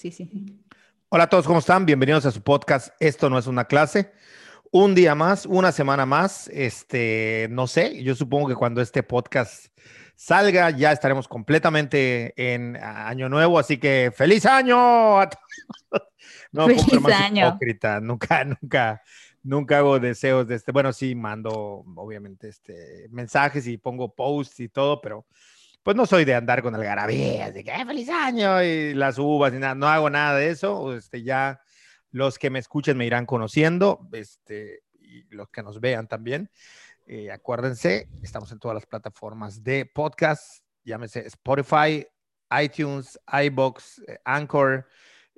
sí, sí. Hola a todos, ¿cómo están? Bienvenidos a su podcast Esto no es una clase. Un día más, una semana más. Este, no sé, yo supongo que cuando este podcast salga ya estaremos completamente en año nuevo, así que feliz año. No, feliz año. Hipócrita. Nunca, nunca, nunca hago deseos de este. Bueno, sí mando obviamente este mensajes y pongo posts y todo, pero pues no soy de andar con algarabías, de que feliz año y las uvas y nada, no hago nada de eso, este, ya los que me escuchen me irán conociendo, este, y los que nos vean también. Eh, acuérdense, estamos en todas las plataformas de podcast, llámese Spotify, iTunes, iBox,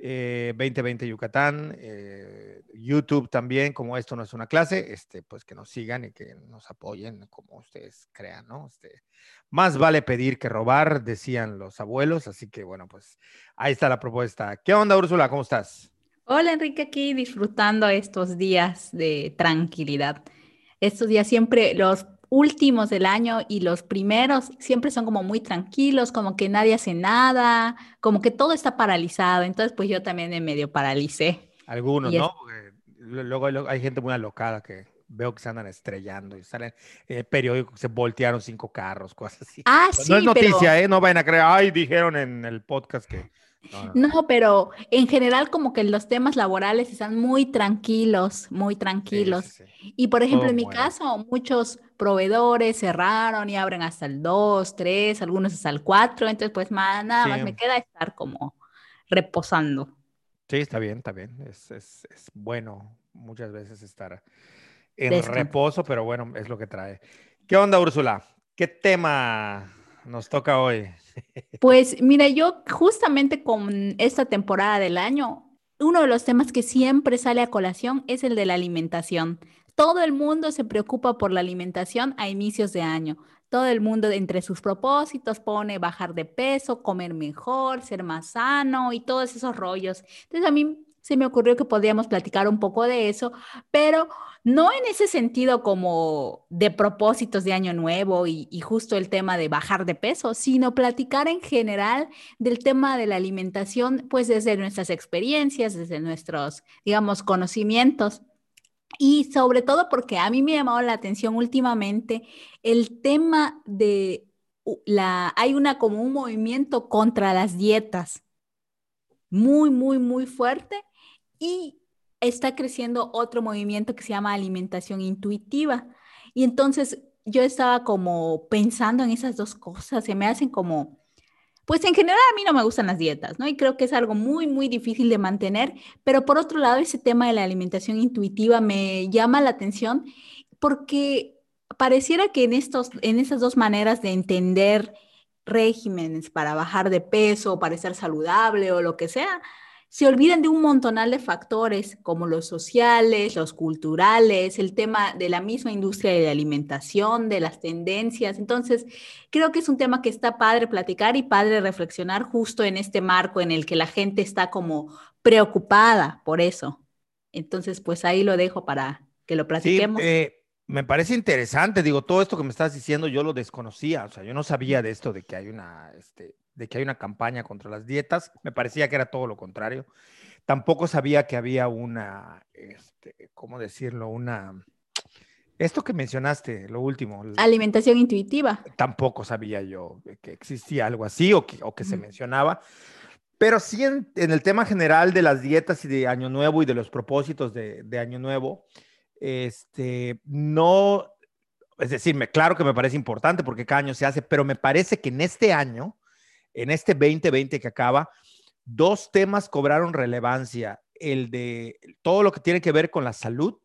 eh, Anchor, 2020 eh, Yucatán, eh, YouTube también, como esto no es una clase, este, pues que nos sigan y que nos apoyen como ustedes crean, ¿no? Este, más vale pedir que robar, decían los abuelos, así que bueno, pues ahí está la propuesta. ¿Qué onda, Úrsula? ¿Cómo estás? Hola, Enrique, aquí disfrutando estos días de tranquilidad. Estos días siempre los últimos del año y los primeros siempre son como muy tranquilos, como que nadie hace nada, como que todo está paralizado. Entonces, pues yo también me medio paralicé. Algunos, ¿no? luego hay, gente muy alocada que veo que se andan estrellando y salen en el periódico que se voltearon cinco carros, cosas así. Ah, sí. No es noticia, ¿eh? No vayan a creer, ay, dijeron en el podcast que no, pero en general como que los temas laborales están muy tranquilos, muy tranquilos. Y por ejemplo, en mi caso, muchos proveedores cerraron y abren hasta el 2, 3, algunos hasta el 4, entonces pues nada más me queda estar como reposando. Sí, está bien, está bien. Es, es, es bueno muchas veces estar en reposo, pero bueno, es lo que trae. ¿Qué onda, Úrsula? ¿Qué tema nos toca hoy? Pues mira, yo justamente con esta temporada del año, uno de los temas que siempre sale a colación es el de la alimentación. Todo el mundo se preocupa por la alimentación a inicios de año. Todo el mundo entre sus propósitos pone bajar de peso, comer mejor, ser más sano y todos esos rollos. Entonces a mí se me ocurrió que podríamos platicar un poco de eso, pero no en ese sentido como de propósitos de año nuevo y, justo el tema de bajar de peso, sino platicar en general del tema de la alimentación, pues desde nuestras experiencias, desde nuestros, digamos, conocimientos. Y sobre todo porque a mí me ha llamado la atención últimamente el tema de la, hay una como un movimiento contra las dietas muy, muy, muy fuerte y está creciendo otro movimiento que se llama alimentación intuitiva. Y entonces yo estaba como pensando en esas dos cosas, se me hacen como, pues en general a mí no me gustan las dietas, ¿no? Y creo que es algo muy, muy difícil de mantener, pero por otro lado ese tema de la alimentación intuitiva me llama la atención porque pareciera que en, estos, en esas dos maneras de entender regímenes para bajar de peso, para estar saludable o lo que sea, se olvidan de un montonal de factores como los sociales, los culturales, el tema de la misma industria de alimentación, de las tendencias. Entonces, creo que es un tema que está padre platicar y padre reflexionar justo en este marco en el que la gente está como preocupada por eso. Entonces, pues ahí lo dejo para que lo platiquemos. Sí, eh, me parece interesante, digo, todo esto que me estás diciendo yo lo desconocía, o sea, yo no sabía de esto de que hay una, este, de que hay una campaña contra las dietas. Me parecía que era todo lo contrario. Tampoco sabía que había una, este, ¿cómo decirlo? Una... Esto que mencionaste, lo último. Alimentación intuitiva. Tampoco sabía yo que existía algo así o que, o que se mencionaba. Pero sí en, el tema general de las dietas y de Año Nuevo y de los propósitos de, de Año Nuevo, este, no, es decir, me, claro que me parece importante porque cada año se hace, pero me parece que en este año en este 2020 que acaba, dos temas cobraron relevancia, el de todo lo que tiene que ver con la salud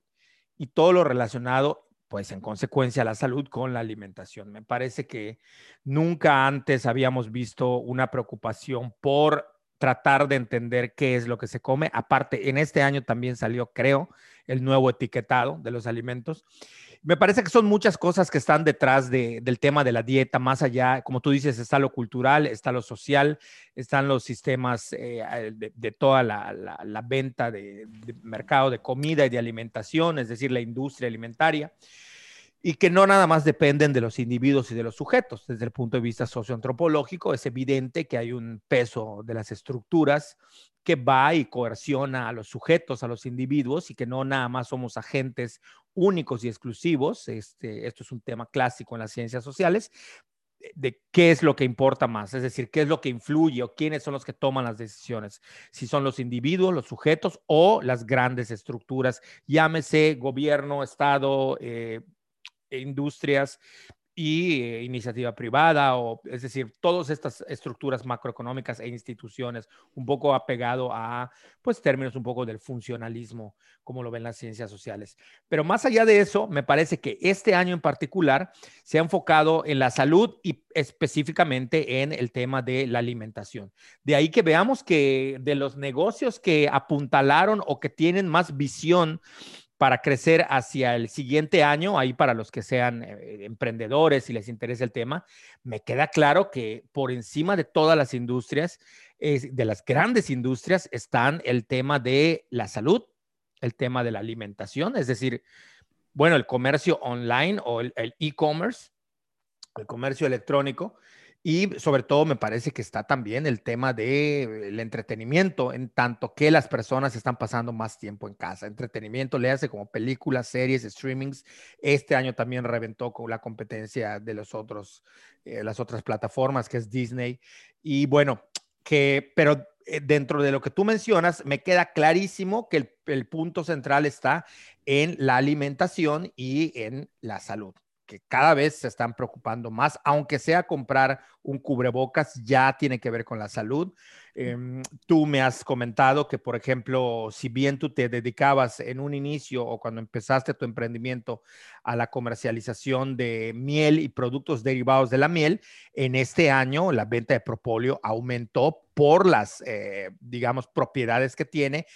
y todo lo relacionado, pues en consecuencia, la salud con la alimentación. Me parece que nunca antes habíamos visto una preocupación por tratar de entender qué es lo que se come. Aparte, en este año también salió, creo, el nuevo etiquetado de los alimentos. Me parece que son muchas cosas que están detrás del tema de la dieta, más allá, como tú dices, está lo cultural, está lo social, están los sistemas eh, de, toda la, venta de, mercado de comida y de alimentación, es decir, la industria alimentaria, y que no nada más dependen de los individuos y de los sujetos. Desde el punto de vista socioantropológico, es evidente que hay un peso de las estructuras que va y coerciona a los sujetos, a los individuos y que no nada más somos agentes únicos y exclusivos. Este, esto es un tema clásico en las ciencias sociales, de qué es lo que importa más, es decir, qué es lo que influye o quiénes son los que toman las decisiones, si son los individuos, los sujetos o las grandes estructuras, llámese gobierno, Estado, eh, industrias, y eh, iniciativa privada, o es decir, todas estas estructuras macroeconómicas e instituciones, un poco apegado a, pues, términos un poco del funcionalismo, como lo ven las ciencias sociales. Pero más allá de eso, me parece que este año en particular se ha enfocado en la salud y específicamente en el tema de la alimentación. De ahí que veamos que de los negocios que apuntalaron o que tienen más visión para crecer hacia el siguiente año, ahí para los que sean eh, emprendedores y les interesa el tema, me queda claro que por encima de todas las industrias, de las grandes industrias, están el tema de la salud, el tema de la alimentación, es decir, bueno, el comercio online o el e-commerce, el comercio electrónico, y sobre todo me parece que está también el tema del entretenimiento, en tanto que las personas están pasando más tiempo en casa. Entretenimiento le hace como películas, series, streamings. Este año también reventó con la competencia de los otros, eh, las otras plataformas, que es Disney. Y bueno, que, pero eh, dentro de lo que tú mencionas, me queda clarísimo que el, el punto central está en la alimentación y en la salud que cada vez se están preocupando más, aunque sea comprar un cubrebocas, ya tiene que ver con la salud. Em, tú me has comentado que, por ejemplo, si bien tú te dedicabas en un inicio o cuando empezaste tu emprendimiento a la comercialización de miel y productos derivados de la miel, en este año la venta de propóleo aumentó por las, eh, digamos, propiedades que tiene,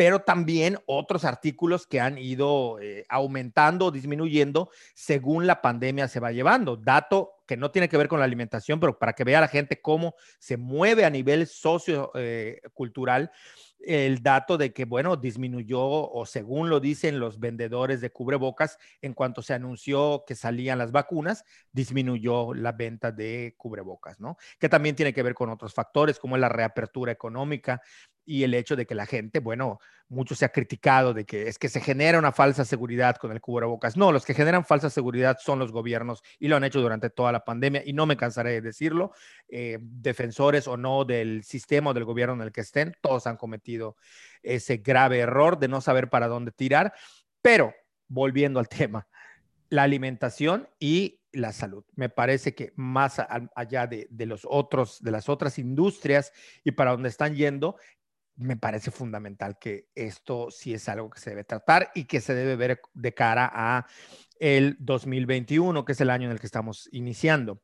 pero también otros artículos que han ido eh, aumentando o disminuyendo según la pandemia se va llevando. Dato que no tiene que ver con la alimentación, pero para que vea la gente cómo se mueve a nivel sociocultural. Eh, el dato de que, bueno, disminuyó o según lo dicen los vendedores de cubrebocas, en cuanto se anunció que salían las vacunas, disminuyó la venta de cubrebocas, ¿no? Que también tiene que ver con otros factores como la reapertura económica, y el hecho de que la gente, bueno, mucho se ha criticado de que es que se genera una falsa seguridad con el cubrebocas. No, los que generan falsa seguridad son los gobiernos y lo han hecho durante toda la pandemia y no me cansaré de decirlo, eh, defensores o no del sistema o del gobierno en el que estén, todos han cometido ese grave error de no saber para dónde tirar. Pero, volviendo al tema, la alimentación y la salud. Me parece que más allá de, de, los otros, de las otras industrias y para dónde están yendo, me parece fundamental que esto sí es algo que se debe tratar y que se debe ver de cara a el 2021, que es el año en el que estamos iniciando.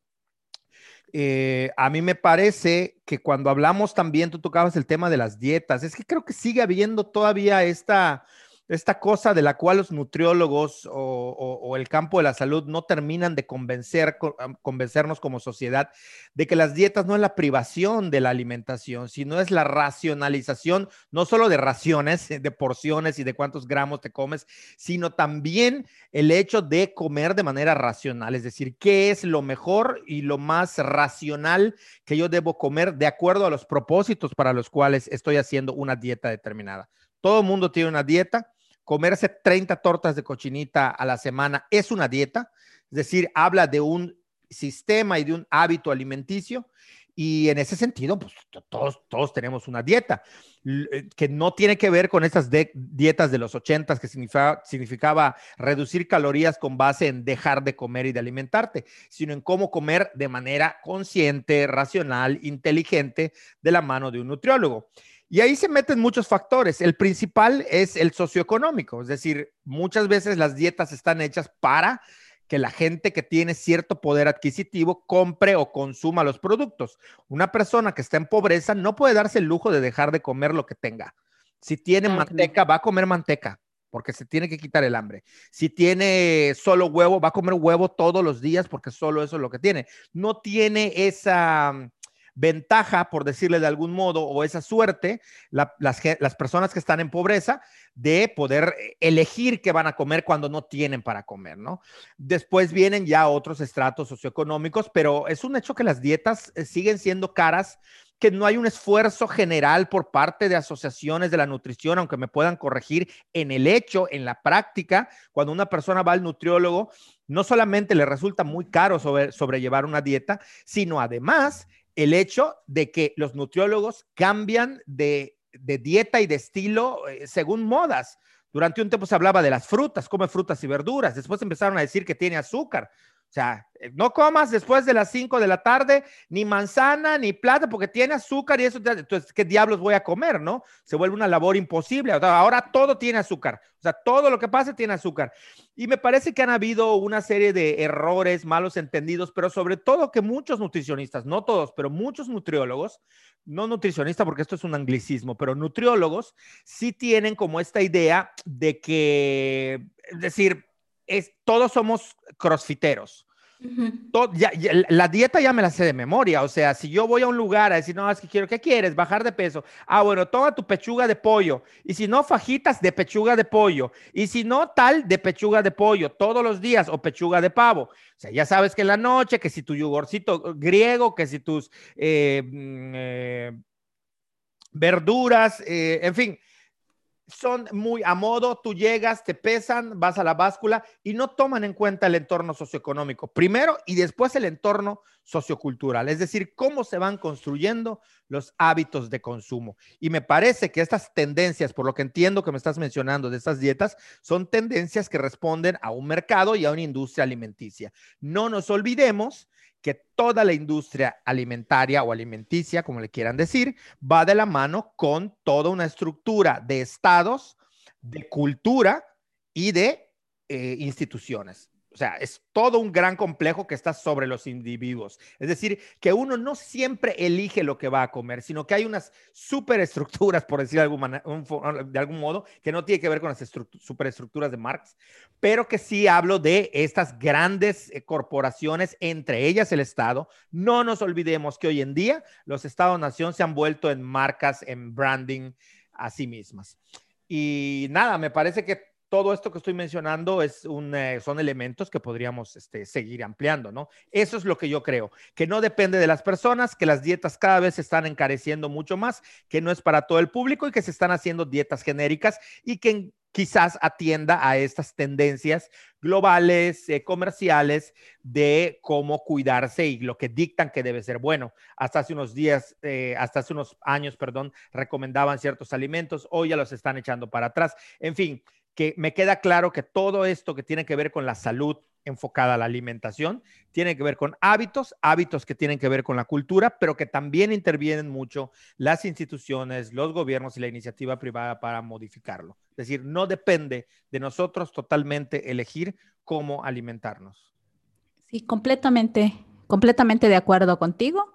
Eh, a mí me parece que cuando hablamos también, tú tocabas el tema de las dietas, es que creo que sigue habiendo todavía esta, esta cosa de la cual los nutriólogos o, el campo de la salud no terminan de convencer, convencernos como sociedad de que las dietas no es la privación de la alimentación, sino es la racionalización, no solo de raciones, de porciones y de cuántos gramos te comes, sino también el hecho de comer de manera racional, es decir, qué es lo mejor y lo más racional que yo debo comer de acuerdo a los propósitos para los cuales estoy haciendo una dieta determinada. Todo mundo tiene una dieta comerse 30 tortas de cochinita a la semana es una dieta, es decir, habla de un sistema y de un hábito alimenticio. Y en ese sentido, pues todos, todos tenemos una dieta eh, que no tiene que ver con esas dietas de los ochentas que significaba reducir calorías con base en dejar de comer y de alimentarte, sino en cómo comer de manera consciente, racional, inteligente, de la mano de un nutriólogo. Y ahí se meten muchos factores. El principal es el socioeconómico, es decir, muchas veces las dietas están hechas para que la gente que tiene cierto poder adquisitivo compre o consuma los productos. Una persona que está en pobreza no puede darse el lujo de dejar de comer lo que tenga. Si tiene manteca, va a comer manteca porque se tiene que quitar el hambre. Si tiene solo huevo, va a comer huevo todos los días porque solo eso es lo que tiene. No tiene esa ventaja, por decirle de algún modo, o esa suerte, las, las personas que están en pobreza, de poder eh, elegir qué van a comer cuando no tienen para comer, ¿no? Después vienen ya otros estratos socioeconómicos, pero es un hecho que las dietas eh, siguen siendo caras que no hay un esfuerzo general por parte de asociaciones de la nutrición, aunque me puedan corregir en el hecho, en la práctica, cuando una persona va al nutriólogo, no solamente le resulta muy caro sobre, sobrellevar una dieta, sino además el hecho de que los nutriólogos cambian de, dieta y de estilo eh, según modas. Durante un tiempo se hablaba de las frutas, come frutas y verduras. Después empezaron a decir que tiene azúcar. Sea, eh, no comas después de las 5 de la tarde ni manzana ni plata porque tiene azúcar y eso, entonces, ¿qué diablos voy a comer, no? Se vuelve una labor imposible. Ahora todo tiene azúcar. O sea, todo lo que pasa tiene azúcar. Y me parece que han habido una serie de errores, malos entendidos, pero sobre todo que muchos nutricionistas, no todos, pero muchos nutriólogos, no nutricionistas porque esto es un anglicismo, pero nutriólogos sí tienen como esta idea de que, es decir, es, todos somos crossfiteros. La dieta ya me la sé de memoria, o sea, si yo voy a un lugar a decir, no, es que quiero, ¿qué quieres? Bajar de peso. Ah, bueno, toma tu pechuga de pollo. Y si no, fajitas de pechuga de pollo. Y si no, tal de pechuga de pollo todos los días o pechuga de pavo. O sea, ya sabes que en la noche, que si tu yogurcito griego, que si tus eh, mm, eh, verduras, eh, en fin, son muy a modo, tú llegas, te pesan, vas a la báscula y no toman en cuenta el entorno socioeconómico, primero y después el entorno sociocultural, es decir, cómo se van construyendo los hábitos de consumo. Y me parece que estas tendencias, por lo que entiendo que me estás mencionando de estas dietas, son tendencias que responden a un mercado y a una industria alimenticia. No nos olvidemos que toda la industria alimentaria o alimenticia, como le quieran decir, va de la mano con toda una estructura de estados, de cultura y de eh, instituciones. O sea, es todo un gran complejo que está sobre los individuos. Es decir, que uno no siempre elige lo que va a comer, sino que hay unas superestructuras, por decir de algún, de algún modo, que no tiene que ver con las superestructuras de Marx, pero que sí hablo de estas grandes eh, corporaciones, entre ellas el Estado. No nos olvidemos que hoy en día los Estados-nación se han vuelto en marcas, en branding a sí mismas. Y nada, me parece que todo esto que estoy mencionando es un, eh, son elementos que podríamos este, seguir ampliando, ¿no? Eso es lo que yo creo, que no depende de las personas, que las dietas cada vez se están encareciendo mucho más, que no es para todo el público y que se están haciendo dietas genéricas y que quizás atienda a estas tendencias globales, eh, comerciales, de cómo cuidarse y lo que dictan que debe ser bueno. Hasta hace unos días, eh, hasta hace unos años, perdón, recomendaban ciertos alimentos, hoy ya los están echando para atrás. En fin, que me queda claro que todo esto que tiene que ver con la salud enfocada a la alimentación, tiene que ver con hábitos, hábitos que tienen que ver con la cultura, pero que también intervienen mucho las instituciones, los gobiernos y la iniciativa privada para modificarlo. Es decir, no depende de nosotros totalmente elegir cómo alimentarnos. Sí, completamente, completamente de acuerdo contigo.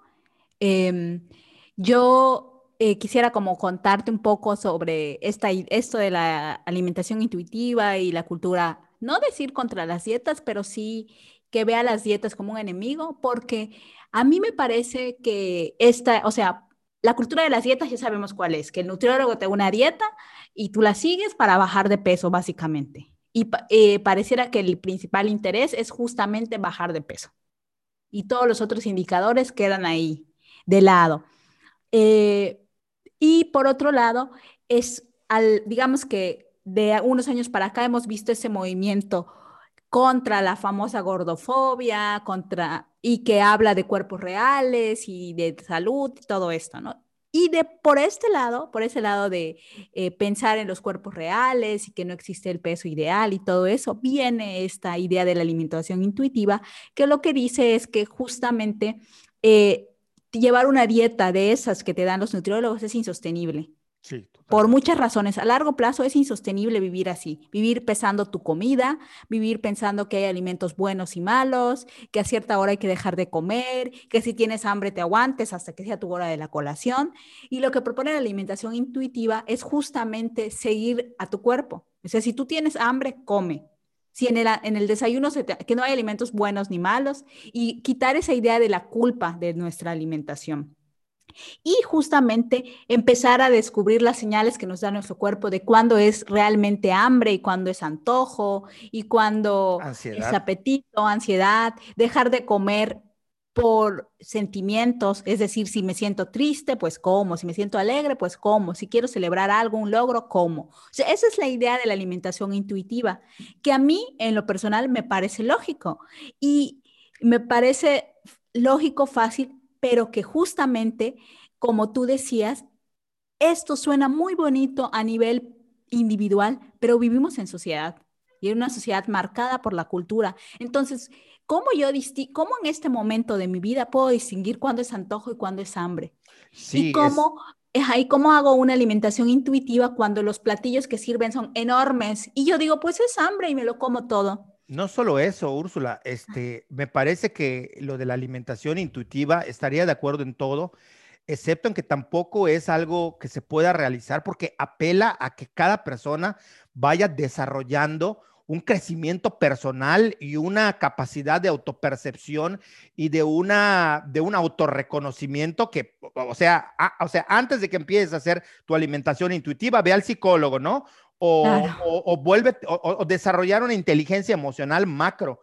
Em, yo eh, quisiera como contarte un poco sobre esta, esto de la alimentación intuitiva y la cultura, no decir contra las dietas, pero sí que vea las dietas como un enemigo, porque a mí me parece que esta, o sea, la cultura de las dietas ya sabemos cuál es, que el nutriólogo te da una dieta y tú la sigues para bajar de peso, básicamente. Y eh, pareciera que el principal interés es justamente bajar de peso. Y todos los otros indicadores quedan ahí de lado. Eh, y por otro lado, es al, digamos que de unos años para acá hemos visto ese movimiento contra la famosa gordofobia, contra y que habla de cuerpos reales y de salud y todo esto, ¿no? Y de por este lado, por ese lado de eh, pensar en los cuerpos reales y que no existe el peso ideal y todo eso, viene esta idea de la alimentación intuitiva, que lo que dice es que justamente eh, llevar una dieta de esas que te dan los nutriólogos es insostenible. Sí, por muchas razones. A largo plazo es insostenible vivir así, vivir pesando tu comida, vivir pensando que hay alimentos buenos y malos, que a cierta hora hay que dejar de comer, que si tienes hambre te aguantes hasta que sea tu hora de la colación. Y lo que propone la alimentación intuitiva es justamente seguir a tu cuerpo. O sea, si tú tienes hambre, come si en el, en el desayuno que no hay alimentos buenos ni malos y quitar esa idea de la culpa de nuestra alimentación. Y justamente empezar a descubrir las señales que nos da nuestro cuerpo de cuándo es realmente hambre y cuándo es antojo y cuándo es apetito, ansiedad, dejar de comer por sentimientos, es decir, si me siento triste, pues como, si me siento alegre, pues como, si quiero celebrar algo, un logro, como. O esa es la idea de la alimentación intuitiva, que a mí en lo personal me parece lógico y me parece lógico, fácil, pero que justamente, como tú decías, esto suena muy bonito a nivel individual, pero vivimos en sociedad y en una sociedad marcada por la cultura. Entonces, ¿Cómo yo cómo en este momento de mi vida puedo distinguir cuándo es antojo y cuándo es hambre? Sí, y cómo, es... cómo hago una alimentación intuitiva cuando los platillos que sirven son enormes y yo digo, pues es hambre y me lo como todo. No solo eso, Úrsula, este, me parece que lo de la alimentación intuitiva estaría de acuerdo en todo, excepto en que tampoco es algo que se pueda realizar porque apela a que cada persona vaya desarrollando un crecimiento personal y una capacidad de autopercepción y de una de un autorreconocimiento que, o sea, o sea, antes de que empieces a hacer tu alimentación intuitiva, ve al psicólogo, ¿no? O, o, vuelve o, desarrollar una inteligencia emocional macro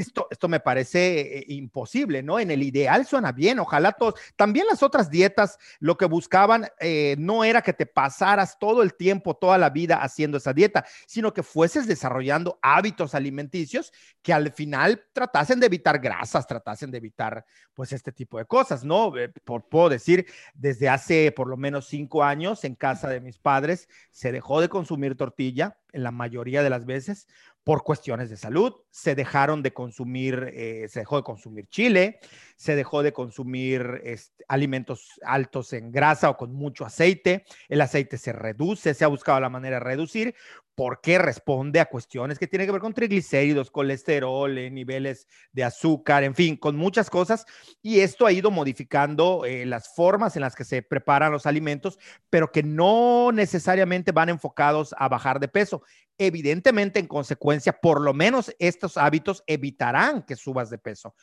esto, esto me parece eh, imposible, ¿no? En el ideal suena bien, ojalá todos. También las otras dietas lo que buscaban eh, no era que te pasaras todo el tiempo, toda la vida haciendo esa dieta, sino que fueses desarrollando hábitos alimenticios que al final tratasen de evitar grasas, tratasen de evitar pues este tipo de cosas, ¿no? Eh, por, puedo decir, desde hace por lo menos cinco años en casa de mis padres se dejó de consumir tortilla en la mayoría de las veces por cuestiones de salud, se dejaron de consumir, eh, se dejó de consumir chile, se dejó de consumir este, alimentos altos en grasa o con mucho aceite, el aceite se reduce, se ha buscado la manera de reducir porque responde a cuestiones que tienen que ver con triglicéridos, colesterol, eh, niveles de azúcar, en fin, con muchas cosas. Y esto ha ido modificando eh, las formas en las que se preparan los alimentos, pero que no necesariamente van enfocados a bajar de peso. Evidentemente, en consecuencia, por lo menos estos hábitos evitarán que subas de peso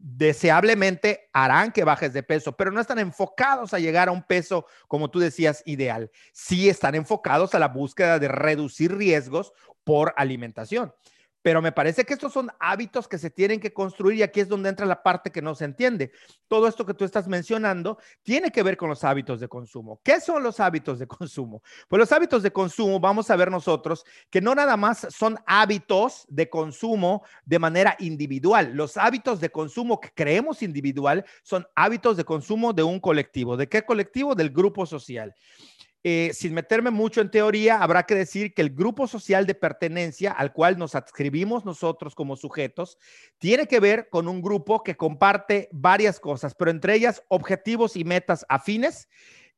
deseablemente harán que bajes de peso, pero no están enfocados a llegar a un peso, como tú decías, ideal. Sí están enfocados a la búsqueda de reducir riesgos por alimentación pero me parece que estos son hábitos que se tienen que construir y aquí es donde entra la parte que no se entiende. Todo esto que tú estás mencionando tiene que ver con los hábitos de consumo. ¿Qué son los hábitos de consumo? Pues los hábitos de consumo, vamos a ver nosotros que no nada más son hábitos de consumo de manera individual. Los hábitos de consumo que creemos individual son hábitos de consumo de un colectivo. ¿De qué colectivo? Del grupo social. Eh, sin meterme mucho en teoría, habrá que decir que el grupo social de pertenencia al cual nos adscribimos nosotros como sujetos tiene que ver con un grupo que comparte varias cosas, pero entre ellas objetivos y metas afines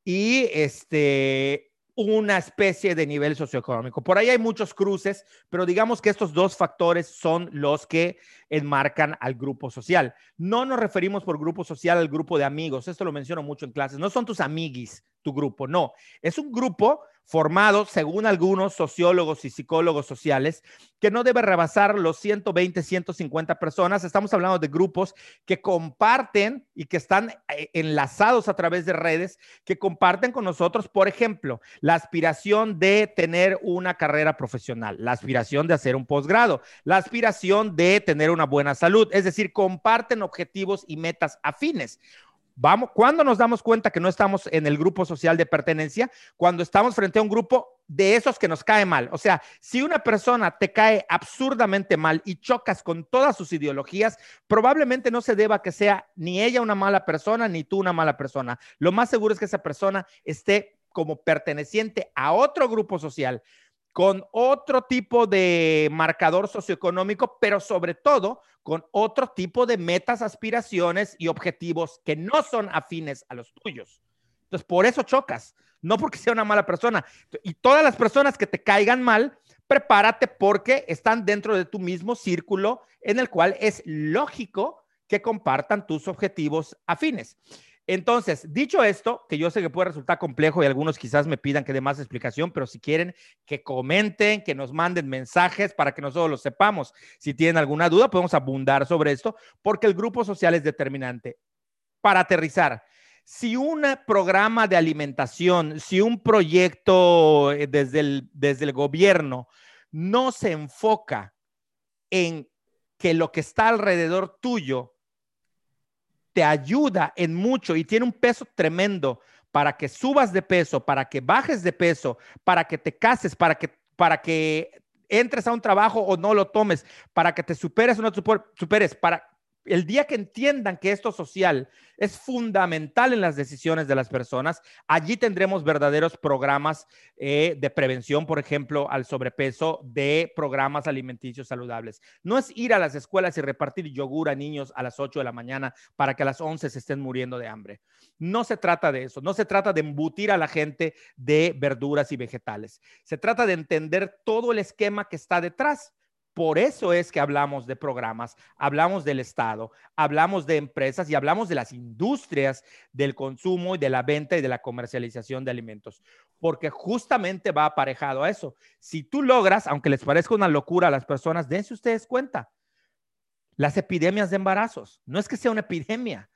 y este una especie de nivel socioeconómico. Por ahí hay muchos cruces, pero digamos que estos dos factores son los que enmarcan al grupo social. No nos referimos por grupo social al grupo de amigos, esto lo menciono mucho en clases, no son tus amiguis, tu grupo, no, es un grupo formado, según algunos sociólogos y psicólogos sociales, que no debe rebasar los 120, 150 personas. Estamos hablando de grupos que comparten y que están eh, enlazados a través de redes, que comparten con nosotros, por ejemplo, la aspiración de tener una carrera profesional, la aspiración de hacer un posgrado, la aspiración de tener una buena salud, es decir, comparten objetivos y metas afines. Vamos, ¿cuándo nos damos cuenta que no estamos en el grupo social de pertenencia? Cuando estamos frente a un grupo de esos que nos cae mal. O sea, si una persona te cae absurdamente mal y chocas con todas sus ideologías, probablemente no se deba que sea ni ella una mala persona ni tú una mala persona. Lo más seguro es que esa persona esté como perteneciente a otro grupo social con otro tipo de marcador socioeconómico, pero sobre todo con otro tipo de metas, aspiraciones y objetivos que no son afines a los tuyos. Entonces, por eso chocas, no porque sea una mala persona. Y todas las personas que te caigan mal, prepárate porque están dentro de tu mismo círculo en el cual es lógico que compartan tus objetivos afines. Entonces, dicho esto, que yo sé que puede resultar complejo y algunos quizás me pidan que dé más explicación, pero si quieren que comenten, que nos manden mensajes para que nosotros lo sepamos. Si tienen alguna duda, podemos abundar sobre esto, porque el grupo social es determinante. Para aterrizar, si un programa de alimentación, si un proyecto eh, desde el, desde el gobierno no se enfoca en que lo que está alrededor tuyo te ayuda en mucho y tiene un peso tremendo para que subas de peso, para que bajes de peso, para que te cases, para que, para que entres a un trabajo o no lo tomes, para que te superes o no te superes, para el día que entiendan que esto social es fundamental en las decisiones de las personas, allí tendremos verdaderos programas eh, de prevención, por ejemplo, al sobrepeso, de programas alimenticios saludables. No es ir a las escuelas y repartir yogur a niños a las 8 de la mañana para que a las 11 se estén muriendo de hambre. No se trata de eso, no se trata de embutir a la gente de verduras y vegetales. Se trata de entender todo el esquema que está detrás por eso es que hablamos de programas, hablamos del Estado, hablamos de empresas y hablamos de las industrias del consumo y de la venta y de la comercialización de alimentos, porque justamente va aparejado a eso. Si tú logras, aunque les parezca una locura a las personas, dense ustedes cuenta, las epidemias de embarazos, no es que sea una epidemia,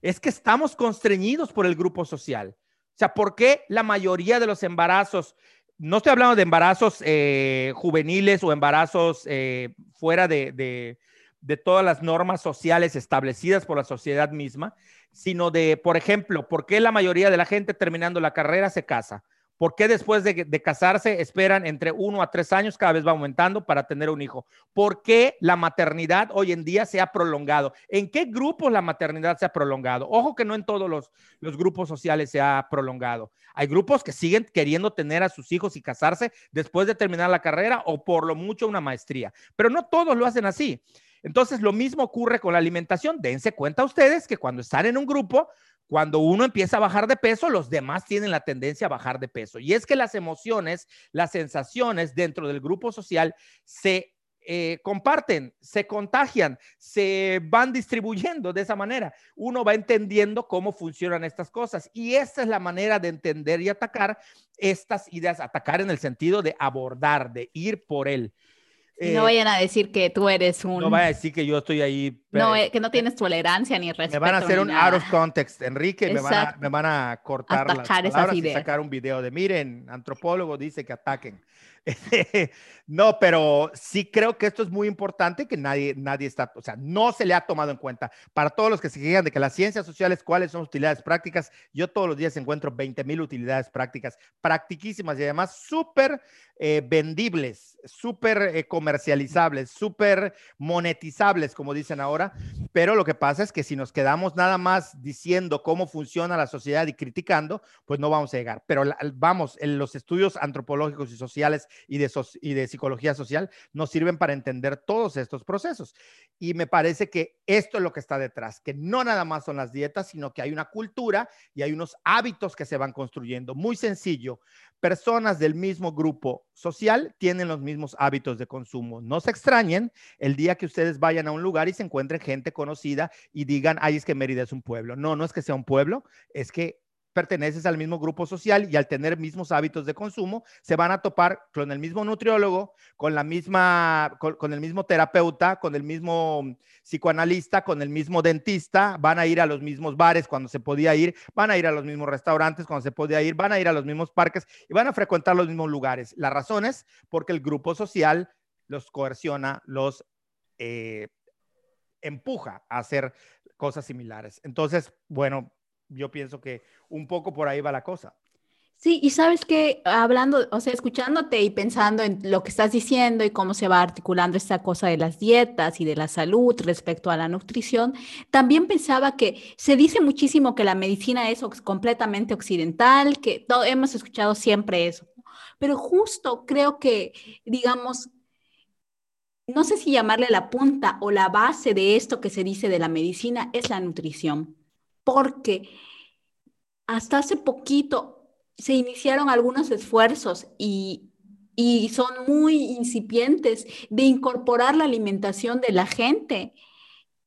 es que estamos constreñidos por el grupo social. O sea, ¿por qué la mayoría de los embarazos no estoy hablando de embarazos eh, juveniles o embarazos eh, fuera de, de, todas las normas sociales establecidas por la sociedad misma, sino de, por ejemplo, ¿por qué la mayoría de la gente terminando la carrera se casa? ¿Por qué después de, casarse esperan entre uno a tres años, cada vez va aumentando para tener un hijo? ¿Por qué la maternidad hoy en día se ha prolongado? ¿En qué grupos la maternidad se ha prolongado? Ojo que no en todos los, los grupos sociales se ha prolongado. Hay grupos que siguen queriendo tener a sus hijos y casarse después de terminar la carrera o por lo mucho una maestría, pero no todos lo hacen así. Entonces, lo mismo ocurre con la alimentación. Dense cuenta ustedes que cuando están en un grupo, cuando uno empieza a bajar de peso, los demás tienen la tendencia a bajar de peso. Y es que las emociones, las sensaciones dentro del grupo social se eh, comparten, se contagian, se van distribuyendo de esa manera. Uno va entendiendo cómo funcionan estas cosas y esta es la manera de entender y atacar estas ideas, atacar en el sentido de abordar, de ir por él no eh, vayan a decir que tú eres un... No vayan a decir que yo estoy ahí... No, eh, que no tienes tolerancia ni respeto. Me van a hacer un out of context, Enrique, me van, a, me van a cortar las palabras y sacar un video de, miren, antropólogo dice que ataquen. No, pero sí creo que esto es muy importante que nadie, nadie está, o sea, no se le ha tomado en cuenta. Para todos los que se quejan de que las ciencias sociales, ¿cuáles son utilidades prácticas? Yo todos los días encuentro 20 mil utilidades prácticas, practiquísimas y además súper eh, vendibles, súper eh, comercializables, súper monetizables, como dicen ahora. Pero lo que pasa es que si nos quedamos nada más diciendo cómo funciona la sociedad y criticando, pues no vamos a llegar. Pero vamos, en los estudios antropológicos y sociales y de, de psicología social nos sirven para entender todos estos procesos. Y me parece que esto es lo que está detrás, que no nada más son las dietas, sino que hay una cultura y hay unos hábitos que se van construyendo. Muy sencillo, personas del mismo grupo social tienen los mismos hábitos de consumo. No se extrañen el día que ustedes vayan a un lugar y se encuentren gente conocida y digan, ay, es que Mérida es un pueblo. No, no es que sea un pueblo, es que perteneces al mismo grupo social y al tener mismos hábitos de consumo, se van a topar con el mismo nutriólogo, con la misma, con, el mismo terapeuta, con el mismo psicoanalista, con el mismo dentista, van a ir a los mismos bares cuando se podía ir, van a ir a los mismos restaurantes cuando se podía ir, van a ir a los mismos parques y van a frecuentar los mismos lugares. La razón es porque el grupo social los coerciona, los eh, empuja a hacer cosas similares. Entonces, bueno, yo pienso que un poco por ahí va la cosa. Sí, y sabes que hablando, o sea, escuchándote y pensando en lo que estás diciendo y cómo se va articulando esta cosa de las dietas y de la salud respecto a la nutrición, también pensaba que se dice muchísimo que la medicina es completamente occidental, que todo, hemos escuchado siempre eso, pero justo creo que, digamos, no sé si llamarle la punta o la base de esto que se dice de la medicina es la nutrición porque hasta hace poquito se iniciaron algunos esfuerzos y, son muy incipientes de incorporar la alimentación de la gente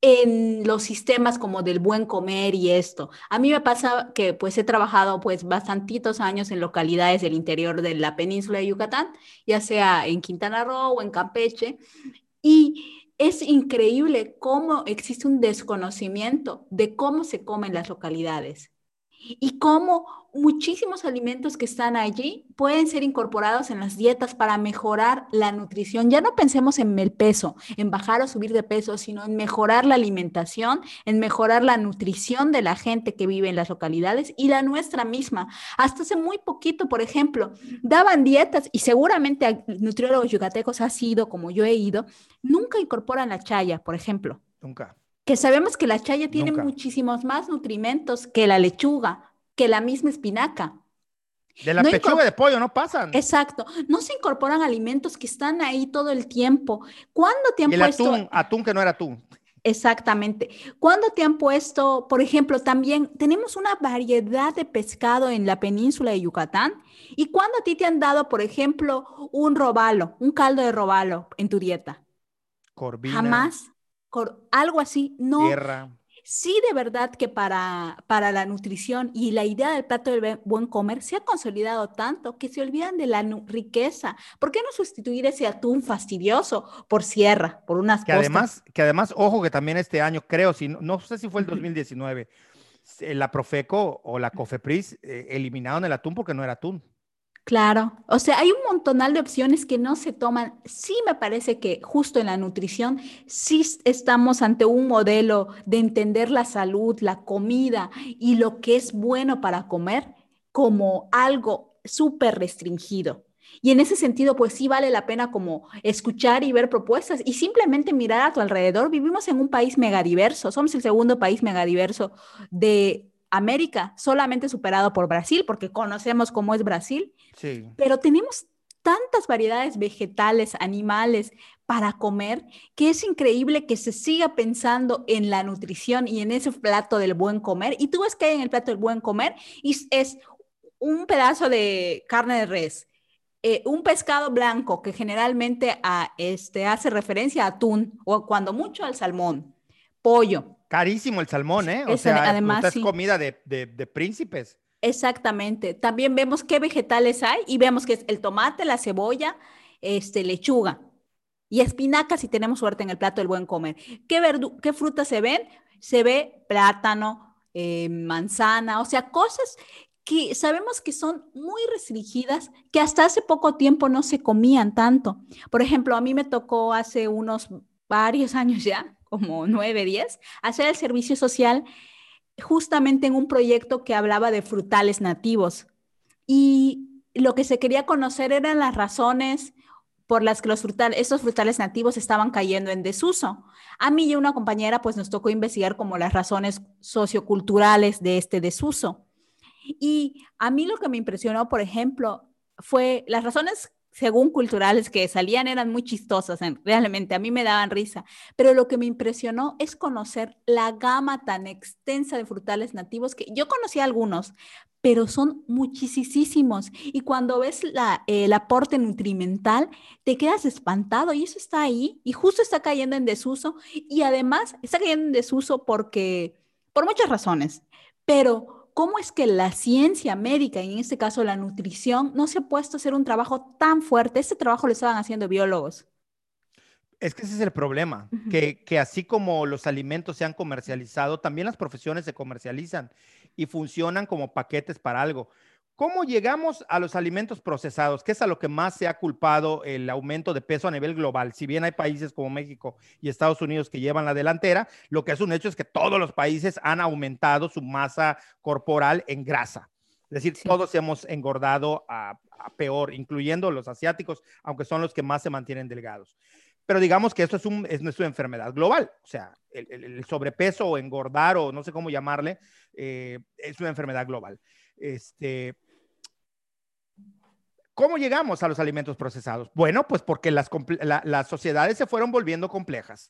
en los sistemas como del buen comer y esto. A mí me pasa que pues he trabajado pues bastantitos años en localidades del interior de la península de Yucatán, ya sea en Quintana Roo o en Campeche, y es increíble cómo existe un desconocimiento de cómo se comen las localidades. Y cómo muchísimos alimentos que están allí pueden ser incorporados en las dietas para mejorar la nutrición. Ya no pensemos en el peso, en bajar o subir de peso, sino en mejorar la alimentación, en mejorar la nutrición de la gente que vive en las localidades y la nuestra misma. Hasta hace muy poquito, por ejemplo, daban dietas y seguramente a nutriólogos yucatecos ha sido, como yo he ido, nunca incorporan la chaya, por ejemplo. Nunca que sabemos que la chaya tiene muchísimos más nutrimentos que la lechuga, que la misma espinaca. De la pechuga de pollo no pasan. Exacto. No se incorporan alimentos que están ahí todo el tiempo. ¿Cuándo te han y el Atún, atún que no era atún. Exactamente. ¿Cuándo te han puesto, por ejemplo, también tenemos una variedad de pescado en la península de Yucatán? ¿Y cuándo a ti te han dado, por ejemplo, un robalo, un caldo de robalo en tu dieta? Corvina. Jamás algo así, no. Sí, de verdad que para, para la nutrición y la idea del plato del buen comer se ha consolidado tanto que se olvidan de la riqueza. ¿Por qué no sustituir ese atún fastidioso por sierra, por unas que además Que además, ojo que también este año, creo, si, no sé si fue el 2019, la Profeco o la Cofepris eh, eliminaron el atún porque no era atún. Claro, o sea, hay un montonal de opciones que no se toman. Sí me parece que justo en la nutrición sí estamos ante un modelo de entender la salud, la comida y lo que es bueno para comer como algo súper restringido. Y en ese sentido, pues sí vale la pena como escuchar y ver propuestas y simplemente mirar a tu alrededor. Vivimos en un país megadiverso, somos el segundo país megadiverso de América, solamente superado por Brasil, porque conocemos cómo es Brasil. Sí. Pero tenemos tantas variedades vegetales, animales para comer, que es increíble que se siga pensando en la nutrición y en ese plato del buen comer. Y tú ves que hay en el plato del buen comer y es un pedazo de carne de res, eh, un pescado blanco que generalmente a, este, hace referencia a atún o cuando mucho al salmón, pollo, Carísimo el salmón, ¿eh? O sea, además, es comida de, príncipes. Exactamente. También vemos qué vegetales hay y vemos que es el tomate, la cebolla, este, lechuga y espinacas si tenemos suerte en el plato del buen comer. ¿Qué, qué frutas se ven? Se ve plátano, eh, manzana, o sea, cosas que sabemos que son muy restringidas, que hasta hace poco tiempo no se comían tanto. Por ejemplo, a mí me tocó hace unos varios años ya como nueve, diez, hacer el servicio social justamente en un proyecto que hablaba de frutales nativos. Y lo que se quería conocer eran las razones por las que los frutales, esos frutales nativos estaban cayendo en desuso. A mí y una compañera pues nos tocó investigar como las razones socioculturales de este desuso. Y a mí lo que me impresionó, por ejemplo, fue las razones según culturales que salían eran muy chistosas, realmente a mí me daban risa, pero lo que me impresionó es conocer la gama tan extensa de frutales nativos que yo conocí algunos, pero son muchísimos. Y cuando ves la, el aporte nutrimental, te quedas espantado y eso está ahí y justo está cayendo en desuso y además está cayendo en desuso porque, por muchas razones, pero cómo es que la ciencia médica, y en este caso la nutrición, no se ha puesto a hacer un trabajo tan fuerte. Este trabajo lo estaban haciendo biólogos. Es que ese es el problema, que, que, así como los alimentos se han comercializado, también las profesiones se comercializan y funcionan como paquetes para algo. ¿Cómo llegamos a los alimentos procesados? ¿Qué es a lo que más se ha culpado el aumento de peso a nivel global? Si bien hay países como México y Estados Unidos que llevan la delantera, lo que es un hecho es que todos los países han aumentado su masa corporal en grasa. Es decir, todos hemos engordado a, peor, incluyendo los asiáticos, aunque son los que más se mantienen delgados. Pero digamos que esto es, un, es nuestra enfermedad global. O sea, el, sobrepeso o engordar o no sé cómo llamarle, eh, es una enfermedad global. Este, ¿Cómo llegamos a los alimentos procesados? Bueno, pues porque las, sociedades se fueron volviendo complejas,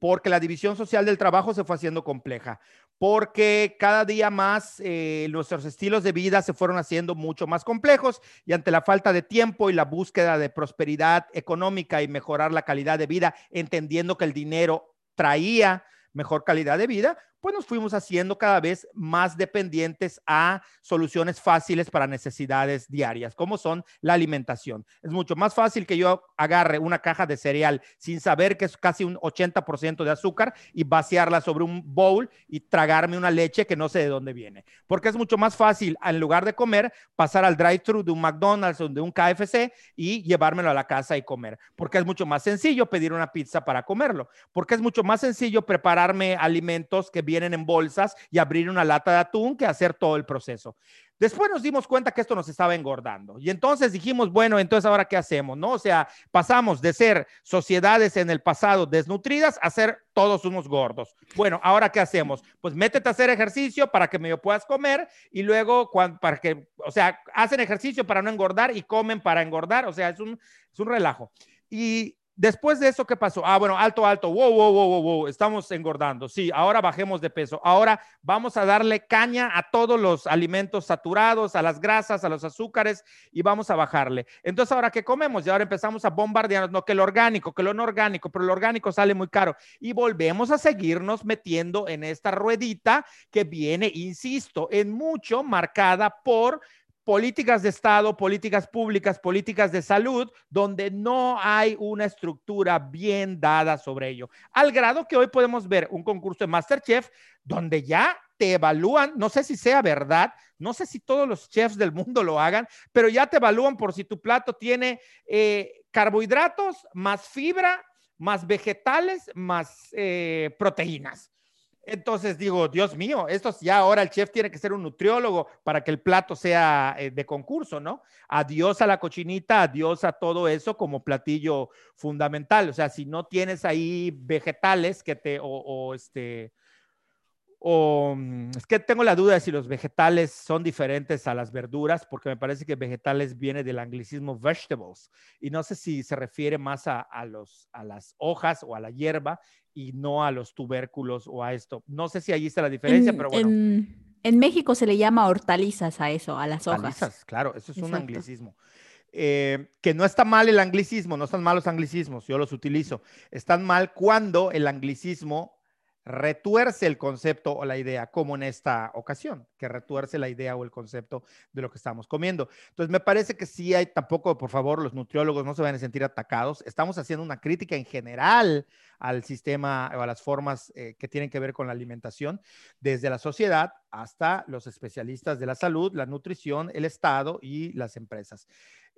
porque la división social del trabajo se fue haciendo compleja, porque cada día más eh, nuestros estilos de vida se fueron haciendo mucho más complejos y ante la falta de tiempo y la búsqueda de prosperidad económica y mejorar la calidad de vida, entendiendo que el dinero traía mejor calidad de vida, pues nos fuimos haciendo cada vez más dependientes a soluciones fáciles para necesidades diarias, como son la alimentación. Es mucho más fácil que yo agarre una caja de cereal sin saber que es casi un 80% de azúcar y vaciarla sobre un bowl y tragarme una leche que no sé de dónde viene. Porque es mucho más fácil, en lugar de comer, pasar al drive-thru de un McDonald's o de un KFC y llevármelo a la casa y comer. Porque es mucho más sencillo pedir una pizza para comerlo. Porque es mucho más sencillo prepararme alimentos que vienen en bolsas y abrir una lata de atún que hacer todo el proceso. Después nos dimos cuenta que esto nos estaba engordando y entonces dijimos, bueno, entonces ahora qué hacemos, ¿no? O sea, pasamos de ser sociedades en el pasado desnutridas a ser todos unos gordos. Bueno, ahora qué hacemos? Pues métete a hacer ejercicio para que me puedas comer y luego para que, o sea, hacen ejercicio para no engordar y comen para engordar, o sea, es un, es un relajo. Y Después de eso, ¿qué pasó? Ah, bueno, alto, alto, wow, wow, wow, wow, estamos engordando. Sí, ahora bajemos de peso. Ahora vamos a darle caña a todos los alimentos saturados, a las grasas, a los azúcares y vamos a bajarle. Entonces, ¿ahora qué comemos? Y ahora empezamos a bombardearnos, no, que lo orgánico, que lo no orgánico, pero lo orgánico sale muy caro. Y volvemos a seguirnos metiendo en esta ruedita que viene, insisto, en mucho marcada por políticas de Estado, políticas públicas, políticas de salud, donde no hay una estructura bien dada sobre ello. Al grado que hoy podemos ver un concurso de Masterchef donde ya te evalúan, no sé si sea verdad, no sé si todos los chefs del mundo lo hagan, pero ya te evalúan por si tu plato tiene eh, carbohidratos, más fibra, más vegetales, más eh, proteínas. Entonces digo, Dios mío, esto ya ahora el chef tiene que ser un nutriólogo para que el plato sea eh, de concurso, ¿no? Adiós a la cochinita, adiós a todo eso como platillo fundamental. O sea, si no tienes ahí vegetales que te, o este, o mm, es que tengo la duda de si los vegetales son diferentes a las verduras, porque me parece que vegetales viene del anglicismo vegetables y no sé si se refiere más a, los, a las hojas o a la hierba y no a los tubérculos o a esto. No sé si allí está la diferencia, pero bueno. En, México se le llama hortalizas a eso, a las hortalizas, hojas. Claro, eso es un anglicismo. Eh, que no está mal el anglicismo, no están mal los anglicismos, yo los utilizo. Están mal cuando el anglicismo retuerce el concepto o la idea, como en esta ocasión, que retuerce la idea o el concepto de lo que estamos comiendo. Entonces, me parece que sí hay, tampoco, por favor, los nutriólogos no se van a sentir atacados. Estamos haciendo una crítica en general al sistema o a las formas eh, que tienen que ver con la alimentación, desde la sociedad hasta los especialistas de la salud, la nutrición, el Estado y las empresas.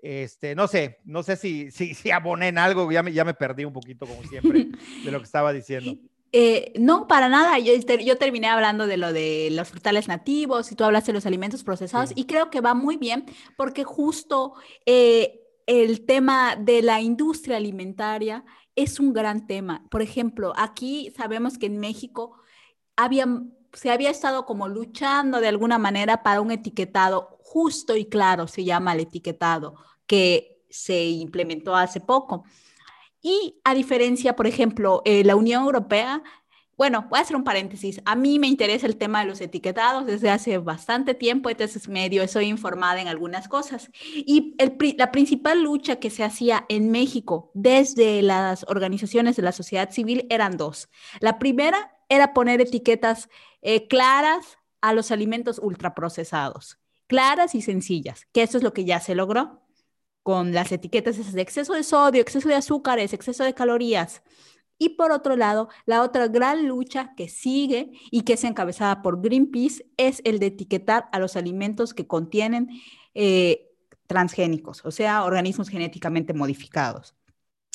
Este, no sé, no sé si, si, si aboné en algo, ya me, ya me perdí un poquito, como siempre, de lo que estaba diciendo. Eh, no, para nada. Yo, yo, terminé hablando de lo de los frutales nativos y tú hablaste de los alimentos procesados y creo que va muy bien porque justo eh, el tema de la industria alimentaria es un gran tema. Por ejemplo, aquí sabemos que en México había, se había estado como luchando de alguna manera para un etiquetado justo y claro, se llama el etiquetado, que se implementó hace poco. Y a diferencia, por ejemplo, eh, la Unión Europea, bueno, voy a hacer un paréntesis. A mí me interesa el tema de los etiquetados desde hace bastante tiempo, entonces medio soy informada en algunas cosas. Y la principal lucha que se hacía en México desde las organizaciones de la sociedad civil eran dos. La primera era poner etiquetas eh, claras a los alimentos ultraprocesados, claras y sencillas, que eso es lo que ya se logró con las etiquetas de exceso de sodio, exceso de azúcares, exceso de calorías. Y por otro lado, la otra gran lucha que sigue y que es encabezada por Greenpeace es el de etiquetar a los alimentos que contienen eh, transgénicos, o sea, organismos genéticamente modificados.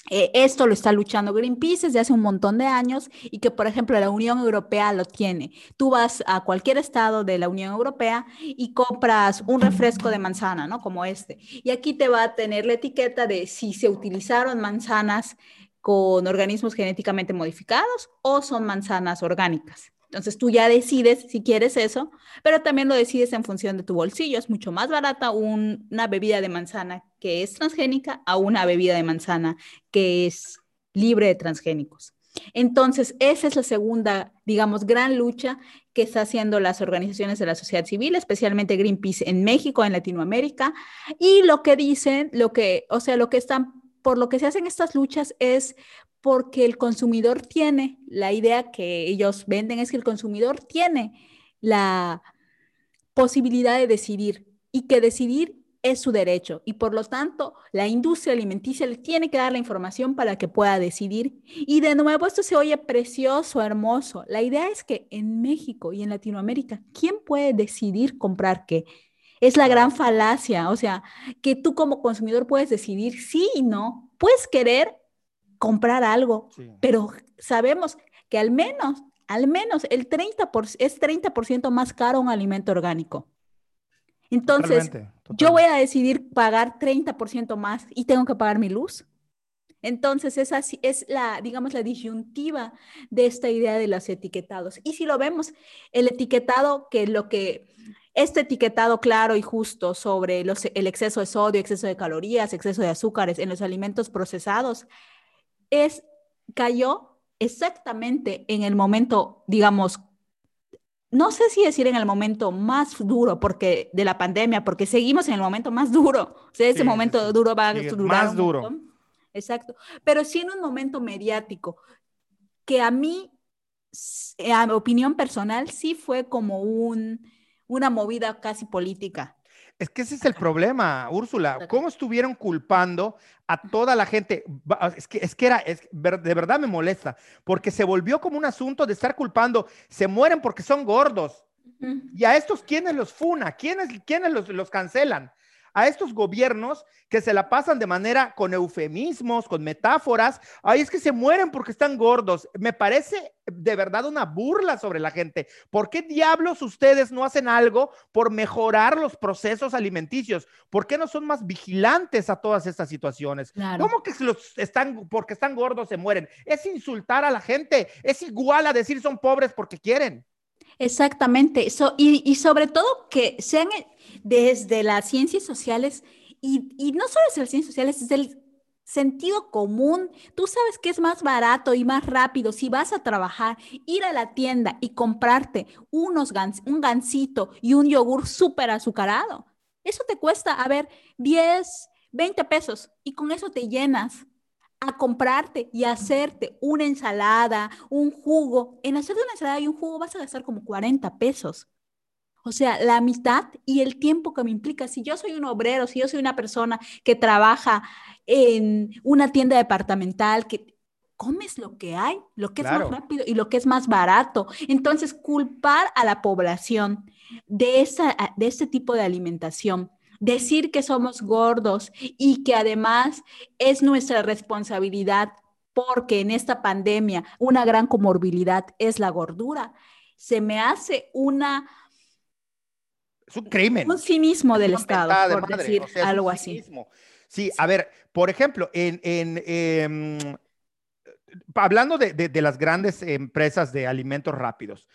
Eh, esto lo está luchando Greenpeace desde hace un montón de años y que, por ejemplo, la Unión Europea lo tiene. Tú vas a cualquier estado de la Unión Europea y compras un refresco de manzana, ¿no? Como este. Y aquí te va a tener la etiqueta de si se utilizaron manzanas con organismos genéticamente modificados o son manzanas orgánicas. Entonces tú ya decides si quieres eso, pero también lo decides en función de tu bolsillo. Es mucho más barata una bebida de manzana que es transgénica a una bebida de manzana que es libre de transgénicos. Entonces, esa es la segunda, digamos, gran lucha que está haciendo las organizaciones de la sociedad civil, especialmente Greenpeace en México, en Latinoamérica, y lo que dicen, lo que, o sea, lo que están por lo que se hacen estas luchas es porque el consumidor tiene, la idea que ellos venden es que el consumidor tiene la posibilidad de decidir y que decidir es su derecho y por lo tanto la industria alimenticia le tiene que dar la información para que pueda decidir. Y de nuevo, esto se oye precioso, hermoso. La idea es que en México y en Latinoamérica, ¿quién puede decidir comprar qué? Es la gran falacia, o sea, que tú como consumidor puedes decidir sí y no. Puedes querer comprar algo, pero sabemos que al menos, al menos el 30% por, es 30% más caro un alimento orgánico. Entonces, yo voy a decidir pagar 30% más y tengo que pagar mi luz. Entonces, esa es la, digamos, la disyuntiva de esta idea de los etiquetados. Y si lo vemos, el etiquetado que lo que, este etiquetado claro y justo sobre los, el exceso de sodio, exceso de calorías, exceso de azúcares en los alimentos procesados, es, cayó exactamente en el momento, digamos, no sé si decir en el momento más duro porque de la pandemia, porque seguimos en el momento más duro. O sea, ese momento duro va a durar más duro. Exacto. Pero sí en un momento mediático que a mí, a mi opinión personal, sí fue como un, una movida casi política. Es que ese es el problema, Úrsula. ¿Cómo estuvieron culpando a toda la gente? Es que, es que era, es, de verdad me molesta, porque se volvió como un asunto de estar culpando. Se mueren porque son gordos. Y a estos, ¿quiénes los funa? ¿Quiénes, quiénes los, los cancelan? A estos gobiernos que se la pasan de manera con eufemismos, con metáforas. Ay, es que se mueren porque están gordos. Me parece de verdad una burla sobre la gente. ¿Por qué diablos ustedes no hacen algo por mejorar los procesos alimenticios? ¿Por qué no son más vigilantes a todas estas situaciones? ¿Cómo que los están porque están gordos se mueren? Es insultar a la gente. Es igual a decir son pobres porque quieren. Exactamente. y, y, sobre todo que sean desde las ciencias sociales, y, y no solo desde las ciencias sociales, desde el sentido común. Tú sabes que es más barato y más rápido si vas a trabajar, ir a la tienda y comprarte unos un gansito y un yogur súper azucarado. Eso te cuesta, a ver, 10, 20 pesos y con eso te llenas a comprarte y hacerte una ensalada, un jugo. En hacerte una ensalada y un jugo vas a gastar como 40 pesos. O sea, la mitad y el tiempo que me implica. Si yo soy un obrero, si yo soy una persona que trabaja en una tienda departamental, que comes lo que hay, lo que es más rápido y lo que es más barato. Entonces, culpar a la población de, esa, de este tipo de alimentación, decir que somos gordos y que además es nuestra responsabilidad porque en esta pandemia una gran comorbilidad es la gordura, se me hace una es un crimen. Un cinismo del Estado, por decir algo así. Sí, a ver, por ejemplo, en, em, hablando de, las grandes empresas de alimentos rápidos,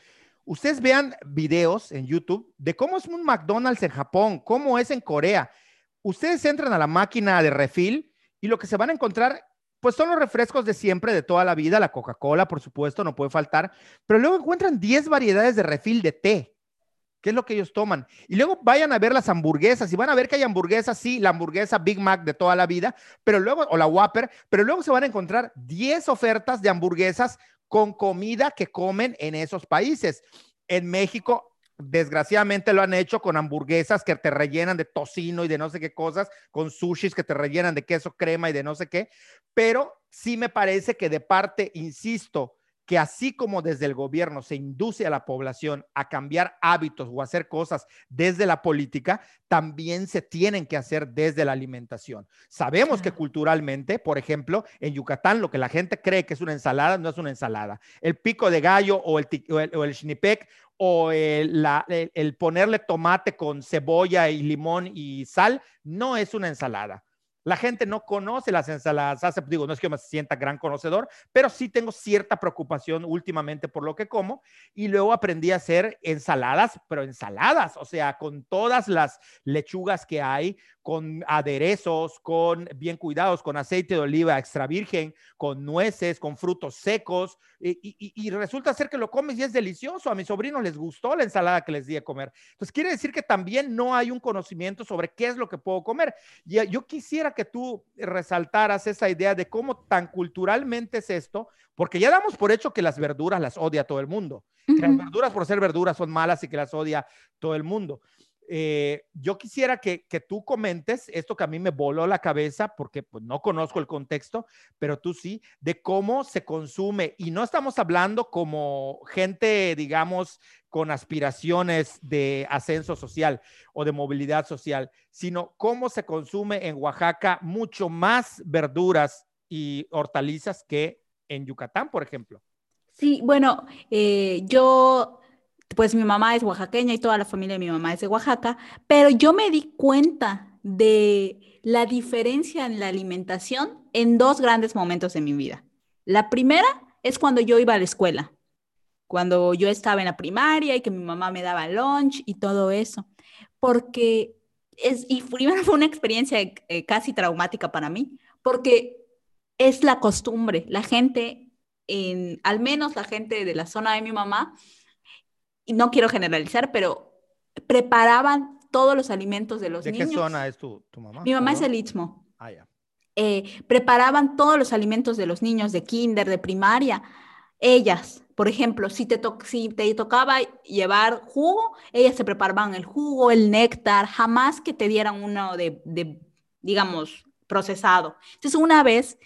ustedes vean videos en YouTube de cómo es un McDonald's en Japón, cómo es en Corea. Ustedes entran a la máquina de refil y lo que se van a encontrar, pues son los refrescos de siempre, de toda la vida, la Coca-Cola, por supuesto, no puede faltar, pero luego encuentran 10 variedades de refil de té ¿Qué es lo que ellos toman? Y luego vayan a ver las hamburguesas y van a ver que hay hamburguesas, sí, la hamburguesa Big Mac de toda la vida, pero luego, o la Whopper, pero luego se van a encontrar 10 ofertas de hamburguesas con comida que comen en esos países. En México, desgraciadamente lo han hecho con hamburguesas que te rellenan de tocino y de no sé qué cosas, con sushis que te rellenan de queso crema y de no sé qué, pero sí me parece que de parte, insisto, que así como desde el gobierno se induce a la población a cambiar hábitos o hacer cosas desde la política, también se tienen que hacer desde la alimentación. Sabemos que culturalmente, por ejemplo, en Yucatán lo que la gente cree que es una ensalada no es una ensalada. El pico de gallo o el, o el, shnipek o el, el ponerle tomate con cebolla y limón y sal no es una ensalada. La gente no conoce las ensaladas. Hace, digo, no es que yo me sienta gran conocedor, pero sí tengo cierta preocupación últimamente por lo que como. Y luego aprendí a hacer ensaladas, pero ensaladas, o sea, con todas las lechugas que hay, con aderezos, con bien cuidados, con aceite de oliva extra virgen, con nueces, con frutos secos. Y, resulta ser que lo comes y es delicioso. A mis sobrinos les gustó la ensalada que les di a comer. Entonces, quiere decir que también no hay un conocimiento sobre qué es lo que puedo comer. Y yo quisiera que tú resaltaras esa idea de cómo tan culturalmente es esto, porque ya damos por hecho que las verduras las odia todo el mundo, que las verduras por ser verduras son malas y que las odia todo el mundo. Eh, yo quisiera que, que, tú comentes esto que a mí me voló la cabeza porque pues, no conozco el contexto, pero tú sí, de cómo se consume. Y no estamos hablando como gente, digamos, con aspiraciones de ascenso social o de movilidad social, sino cómo se consume en Oaxaca mucho más verduras y hortalizas que en Yucatán, por ejemplo. Sí, bueno, eh, yo pues mi mamá es oaxaqueña y toda la familia de mi mamá es de Oaxaca, pero yo me di cuenta de la diferencia en la alimentación en dos grandes momentos de mi vida. La primera es cuando yo iba a la escuela, cuando yo estaba en la primaria y que mi mamá me daba lunch y todo eso, porque es, y primero fue una experiencia eh, casi traumática para mí, porque es la costumbre, la gente, en, al menos la gente de la zona de mi mamá, no quiero generalizar, pero preparaban todos los alimentos de los niños. ¿De qué zona es tu, mamá? Mi mamá es el Istmo. Ah, ya. Eh, preparaban todos los alimentos de los niños de kinder, de primaria. Ellas, por ejemplo, si te, si te tocaba llevar jugo, ellas se preparaban el jugo, el néctar, jamás que te dieran uno de, de digamos, procesado. Entonces, una vez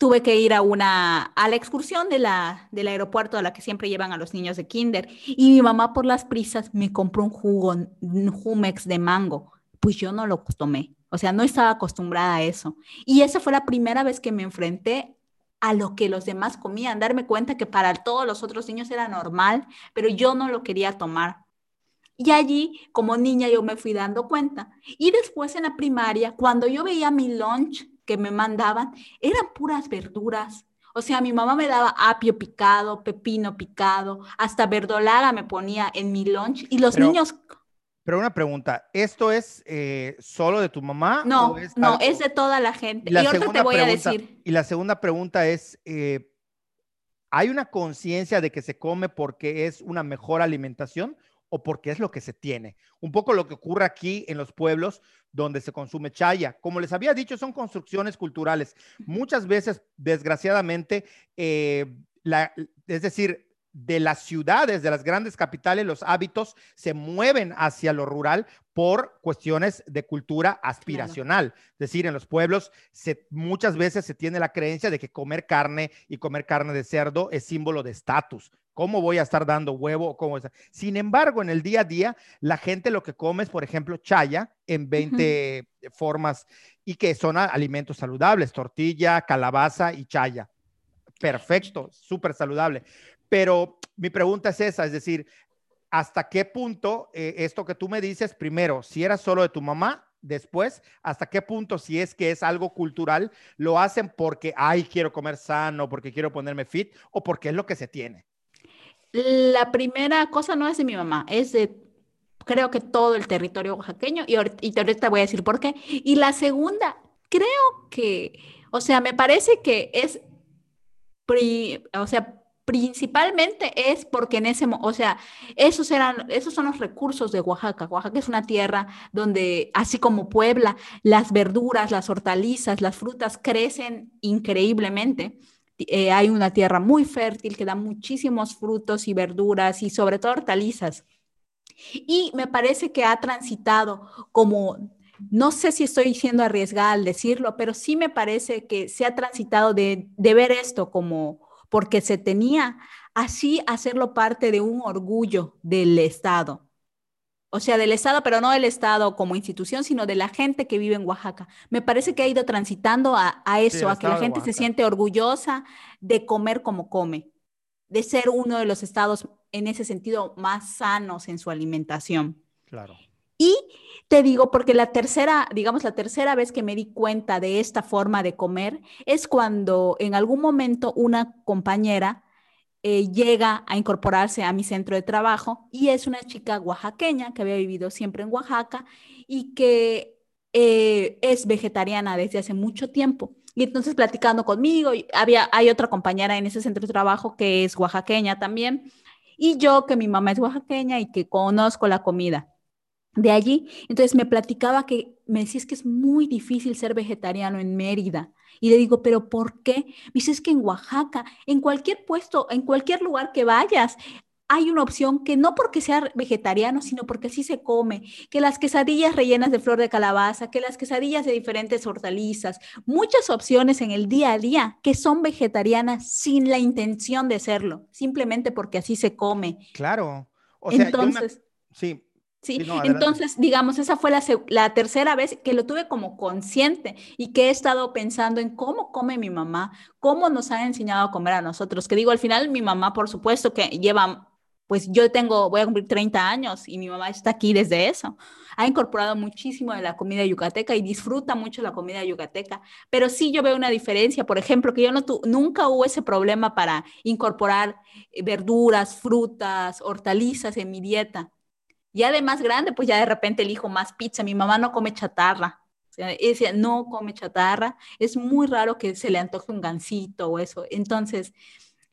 tuve que ir a una a la excursión de la, del aeropuerto a la que siempre llevan a los niños de kinder y mi mamá por las prisas me compró un jugo, un Jumex de mango. Pues yo no lo tomé, o sea, no estaba acostumbrada a eso. Y esa fue la primera vez que me enfrenté a lo que los demás comían, darme cuenta que para todos los otros niños era normal, pero yo no lo quería tomar. Y allí, como niña, yo me fui dando cuenta. Y después en la primaria, cuando yo veía mi lunch que me mandaban eran puras verduras. O sea, mi mamá me daba apio picado, pepino picado, hasta verdolaga me ponía en mi lunch y los niños... Pero una pregunta, ¿esto es eh, solo de tu mamá? No, no, es de toda la gente. Y, ahorita te voy a decir. Y la segunda pregunta es, eh, ¿hay una conciencia de que se come porque es una mejor alimentación o porque es lo que se tiene? Un poco lo que ocurre aquí en los pueblos, donde se consume chaya. Como les había dicho, son construcciones culturales. Muchas veces, desgraciadamente, eh, es decir, de las ciudades, de las grandes capitales, los hábitos se mueven hacia lo rural por cuestiones de cultura aspiracional. Es decir, en los pueblos se, muchas veces se tiene la creencia de que comer carne y comer carne de cerdo es símbolo de estatus. ¿Cómo voy a estar dando huevo? ¿Cómo Sin embargo, en el día a día, la gente lo que come es, por ejemplo, chaya en 20 formas y que son alimentos saludables, tortilla, calabaza y chaya. Perfecto, súper saludable. Pero mi pregunta es esa, es decir, ¿hasta qué punto eh, esto que tú me dices, primero, si era solo de tu mamá, después, hasta qué punto, si es que es algo cultural, lo hacen porque, ay, quiero comer sano, porque quiero ponerme fit o porque es lo que se tiene? La primera cosa no es de mi mamá, es de creo que todo el territorio oaxaqueño y, y ahorita voy a decir por qué. Y la segunda, creo que, o sea, me parece que es, o sea, principalmente es porque en ese, o sea, esos eran, esos son los recursos de Oaxaca. Oaxaca es una tierra donde, así como Puebla, las verduras, las hortalizas, las frutas crecen increíblemente. Eh, hay una tierra muy fértil que da muchísimos frutos y verduras y sobre todo hortalizas. Y me parece que ha transitado como, no sé si estoy siendo arriesgada al decirlo, pero sí me parece que se ha transitado de, de ver esto como porque se tenía así hacerlo parte de un orgullo del Estado o sea, del Estado, pero no del Estado como institución, sino de la gente que vive en Oaxaca. Me parece que ha ido transitando a, eso, a que la gente se siente orgullosa de comer como come, de ser uno de los estados en ese sentido más sanos en su alimentación. Claro. Y te digo, porque la tercera, digamos, la tercera vez que me di cuenta de esta forma de comer es cuando en algún momento una compañera eh, llega a incorporarse a mi centro de trabajo y es una chica oaxaqueña que había vivido siempre en Oaxaca y que eh, es vegetariana desde hace mucho tiempo. Y entonces platicando conmigo, había, hay otra compañera en ese centro de trabajo que es oaxaqueña también, y yo que mi mamá es oaxaqueña y que conozco la comida. De allí. Entonces me platicaba que me decía es que es muy difícil ser vegetariano en Mérida. Y le digo, pero ¿por qué? Me dice, es que en Oaxaca, en cualquier puesto, en cualquier lugar que vayas, hay una opción que no porque sea vegetariano, sino porque así se come, que las quesadillas rellenas de flor de calabaza, que las quesadillas de diferentes hortalizas, muchas opciones en el día a día que son vegetarianas sin la intención de serlo, simplemente porque así se come. Claro. O sea, Entonces, sí, Sí, entonces, digamos, esa fue la, la, tercera vez que lo tuve como consciente y que he estado pensando en cómo come mi mamá, cómo nos ha enseñado a comer a nosotros. Que digo, al final mi mamá, por supuesto, que lleva, pues yo tengo, voy a cumplir 30 años y mi mamá está aquí desde eso. Ha incorporado muchísimo de la comida yucateca y disfruta mucho la comida yucateca. Pero sí yo veo una diferencia, por ejemplo, que yo no nunca hubo ese problema para incorporar eh, verduras, frutas, hortalizas en mi dieta ya de más grande, pues ya de repente elijo más pizza. Mi mamá no come chatarra. O sea, no come chatarra. Es muy raro que se le antoje un gansito o eso. Entonces,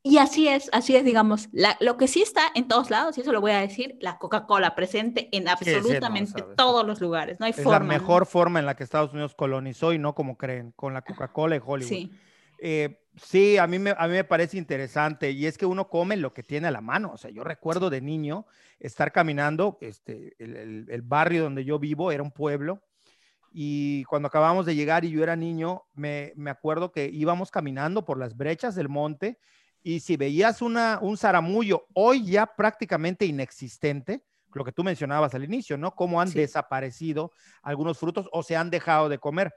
y así es, así es, digamos, lo que sí está en todos lados, y eso lo voy a decir, la Coca-Cola presente en absolutamente todos los lugares. No hay es la mejor forma en la que Estados Unidos colonizó y no como creen, con la Coca-Cola y Hollywood. Sí. Eh, sí, a mí, me, a mí me parece interesante y es que uno come lo que tiene a la mano. O sea, yo recuerdo de niño estar caminando, este, el, barrio donde yo vivo era un pueblo y cuando acabamos de llegar y yo era niño, me, acuerdo que íbamos caminando por las brechas del monte y si veías una, un zaramullo hoy ya prácticamente inexistente, lo que tú mencionabas al inicio, ¿no? Cómo han desaparecido algunos frutos o se han dejado de comer.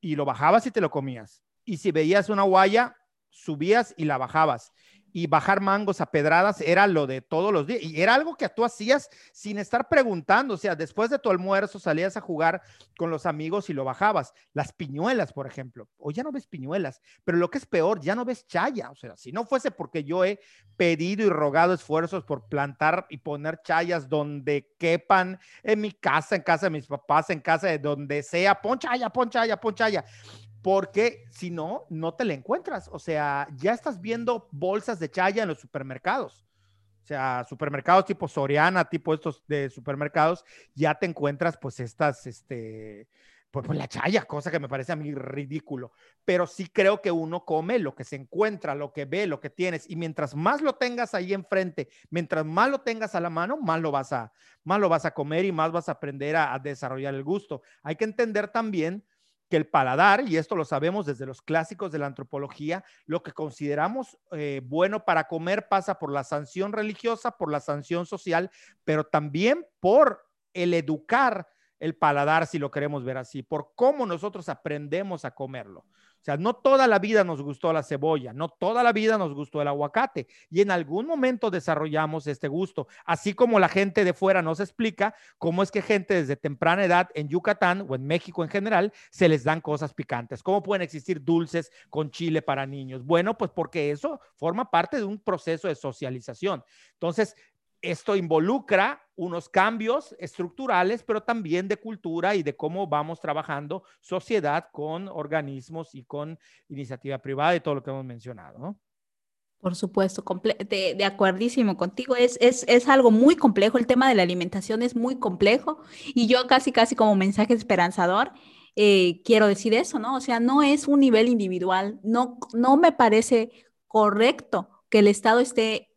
Y lo bajabas y te lo comías y si veías una guaya, subías y la bajabas. Y bajar mangos a pedradas era lo de todos los días. Y era algo que tú hacías sin estar preguntando. O sea, después de tu almuerzo salías a jugar con los amigos y lo bajabas. Las piñuelas, por ejemplo. Hoy ya no ves piñuelas, pero lo que es peor, ya no ves chaya. O sea, si no fuese porque yo he pedido y rogado esfuerzos por plantar y poner chayas donde quepan, en mi casa, en casa de mis papás, en casa de donde sea, pon chaya, pon chaya, pon chaya porque si no, no te la encuentras. O sea, ya estás viendo bolsas de chaya en los supermercados. O sea, supermercados tipo Soriana, tipo estos de supermercados, ya te encuentras pues estas, este, pues, pues, la chaya, cosa que me parece a mí ridículo. Pero sí creo que uno come lo que se encuentra, lo que ve, lo que tienes. Y mientras más lo tengas ahí enfrente, mientras más lo tengas a la mano, más lo vas a, más lo vas a comer y más vas a aprender a desarrollar el gusto. Hay que entender también que el paladar, y esto lo sabemos desde los clásicos de la antropología, lo que consideramos eh, bueno para comer pasa por la sanción religiosa, por la sanción social, pero también por el educar el paladar, si lo queremos ver así, por cómo nosotros aprendemos a comerlo. O sea, no toda la vida nos gustó la cebolla, no toda la vida nos gustó el aguacate y en algún momento desarrollamos este gusto, así como la gente de fuera nos explica cómo es que gente desde temprana edad en Yucatán o en México en general se les dan cosas picantes, cómo pueden existir dulces con chile para niños. Bueno, pues porque eso forma parte de un proceso de socialización. Entonces, esto involucra unos cambios estructurales, pero también de cultura y de cómo vamos trabajando sociedad con organismos y con iniciativa privada y todo lo que hemos mencionado, ¿no? Por supuesto, de, de acuerdísimo contigo. Es, es, es, algo muy complejo. El tema de la alimentación es muy complejo y yo casi, casi como mensaje esperanzador eh, quiero decir eso, ¿no? O sea, no es un nivel individual. No, no me parece correcto que el Estado esté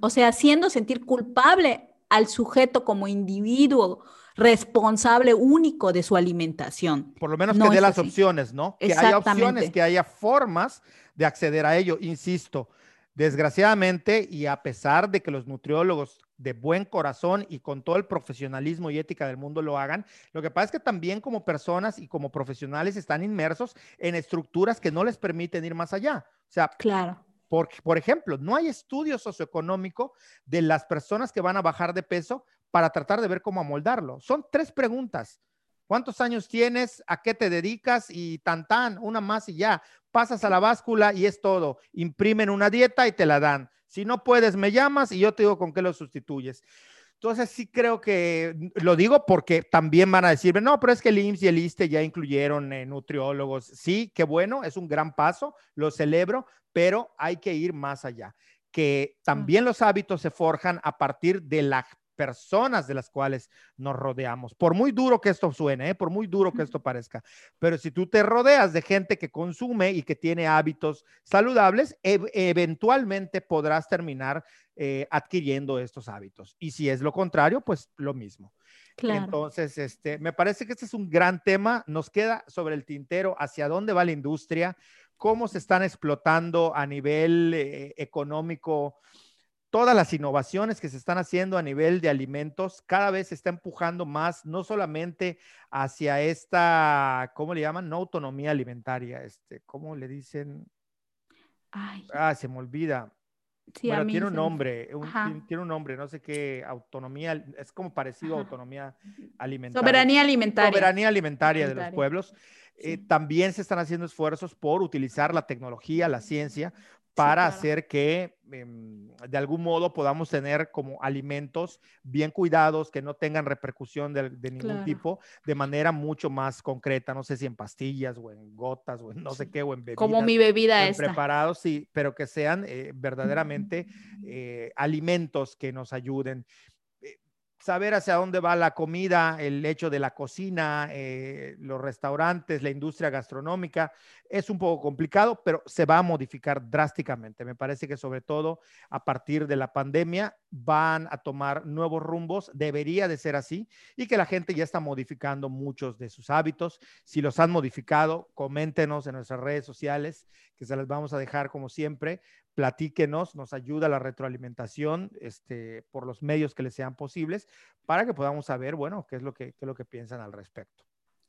o sea, haciendo sentir culpable al sujeto como individuo responsable único de su alimentación. Por lo menos que dé las opciones, ¿no? Que haya opciones, que haya formas de acceder a ello. Insisto, desgraciadamente y a pesar de que los nutriólogos de buen corazón y con todo el profesionalismo y ética del mundo lo hagan, lo que pasa es que también como personas y como profesionales están inmersos en estructuras que no les permiten ir más allá. O sea, claro por, ejemplo, no hay estudio socioeconómico de las personas que van a bajar de peso para tratar de ver cómo amoldarlo. Son tres preguntas. ¿Cuántos años tienes? ¿A qué te dedicas? Y tan tan, una más y ya. Pasas a la báscula y es todo. Imprimen una dieta y te la dan. Si no puedes, me llamas y yo te digo con qué lo sustituyes. Entonces sí creo que lo digo porque también van a decirme, no, pero es que el IMSS y el ISTE ya incluyeron eh, nutriólogos. Sí, qué bueno, es un gran paso, lo celebro, pero hay que ir más allá. Que también los hábitos se forjan a partir de la personas de las cuales nos rodeamos. Por muy duro que esto suene, ¿eh? por muy duro que esto parezca, pero si tú te rodeas de gente que consume y que tiene hábitos saludables, eventualmente podrás terminar eh, adquiriendo estos hábitos. Y si es lo contrario, pues lo mismo. Entonces, este, me parece que este es un gran tema. Nos queda sobre el tintero hacia dónde va la industria, cómo se están explotando a nivel eh, económico todas las innovaciones que se están haciendo a nivel de alimentos, cada vez se está empujando más, no solamente hacia esta, ¿cómo le llaman? No autonomía alimentaria, este, ¿cómo le dicen? Ah, se me olvida. Sí, bueno, tiene un nombre, tiene un nombre, no sé qué, autonomía, es como parecido a autonomía alimentaria. Soberanía alimentaria. Soberanía alimentaria, de los pueblos. Eh, también se están haciendo esfuerzos por utilizar la tecnología, la ciencia, para hacer que em, de algún modo podamos tener como alimentos bien cuidados, que no tengan repercusión de, ningún tipo, de manera mucho más concreta, no sé si en pastillas o en gotas o en no sé qué, o en bebidas. Como mi bebida es. Preparados, sí, pero que sean eh, verdaderamente eh, alimentos que nos ayuden saber hacia dónde va la comida, el hecho de la cocina, eh, los restaurantes, la industria gastronómica, es un poco complicado, pero se va a modificar drásticamente. Me parece que sobre todo a partir de la pandemia van a tomar nuevos rumbos, debería de ser así, y que la gente ya está modificando muchos de sus hábitos. Si los han modificado, coméntenos en nuestras redes sociales, que se las vamos a dejar como siempre, platíquenos, nos ayuda la retroalimentación este, por los medios que les sean posibles para que podamos saber, bueno, qué es lo que, qué es lo que piensan al respecto.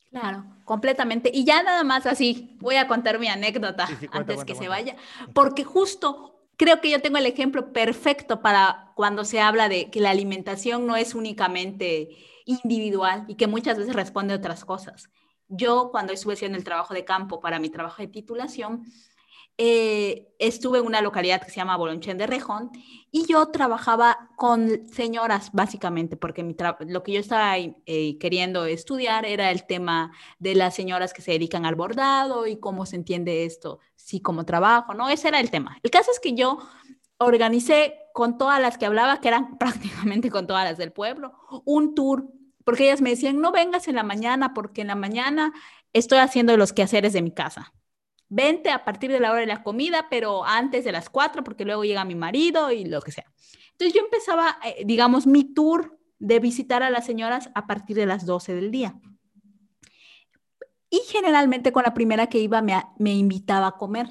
Claro, completamente. Y ya nada más así, voy a contar mi anécdota antes que se vaya, porque justo creo que yo tengo el ejemplo perfecto para cuando se habla de que la alimentación no es únicamente individual y que muchas veces responde a otras cosas. Yo cuando estuve haciendo el trabajo de campo para mi trabajo de titulación, eh, estuve en una localidad que se llama Bolonchen de Rejón y yo trabajaba con señoras básicamente, porque lo que yo estaba eh, queriendo estudiar era el tema de las señoras que se dedican al bordado y cómo se entiende esto, sí, como trabajo, ¿no? Ese era el tema. El caso es que yo organicé con todas las que hablaba, que eran prácticamente con todas las del pueblo, un tour, porque ellas me decían, no vengas en la mañana, porque en la mañana estoy haciendo los quehaceres de mi casa vente a partir de la hora de la comida, pero antes de las cuatro, porque luego llega mi marido y lo que sea. Entonces yo empezaba, eh, digamos, mi tour de visitar a las señoras a partir de las 12 del día. Y generalmente con la primera que iba me, me invitaba a comer.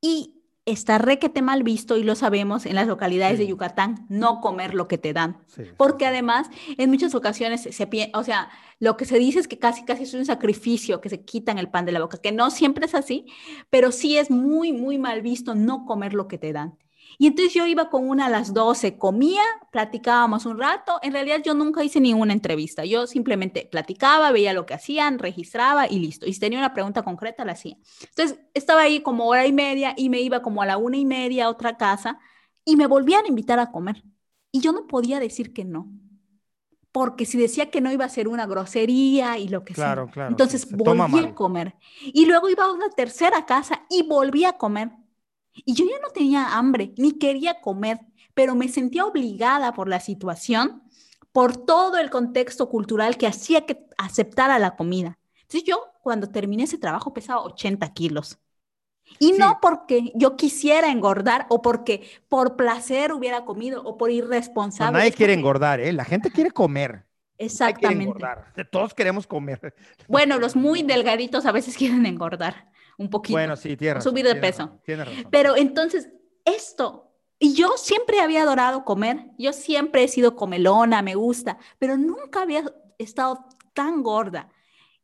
Y está requete mal visto y lo sabemos en las localidades de Yucatán, no comer lo que te dan. Porque además, en muchas ocasiones se o sea, lo que se dice es que casi, casi es un sacrificio, que se quitan el pan de la boca, que no siempre es así, pero sí es muy, muy mal visto no comer lo que te dan. Y entonces yo iba con una a las 12, comía, platicábamos un rato. En realidad yo nunca hice ninguna entrevista. Yo simplemente platicaba, veía lo que hacían, registraba y listo. Y si tenía una pregunta concreta, la hacía. Entonces estaba ahí como hora y media y me iba como a la una y media a otra casa y me volvían a invitar a comer. Y yo no podía decir que no. Porque si decía que no iba a ser una grosería y lo que sea. Claro, Entonces volví a comer. Y luego iba a una tercera casa y volví a comer. Y yo ya no tenía hambre, ni quería comer, pero me sentía obligada por la situación, por todo el contexto cultural que hacía que aceptara la comida. Entonces yo cuando terminé ese trabajo pesaba 80 kilos. Y no porque yo quisiera engordar o porque por placer hubiera comido o por irresponsable. nadie quiere engordar, ¿eh? La gente quiere comer. Exactamente. Todos queremos comer. Bueno, los muy delgaditos a veces quieren engordar un poquito. Bueno, sí, tierra. Subir de peso. Pero entonces, esto, y yo siempre había adorado comer, yo siempre he sido comelona, me gusta, pero nunca había estado tan gorda.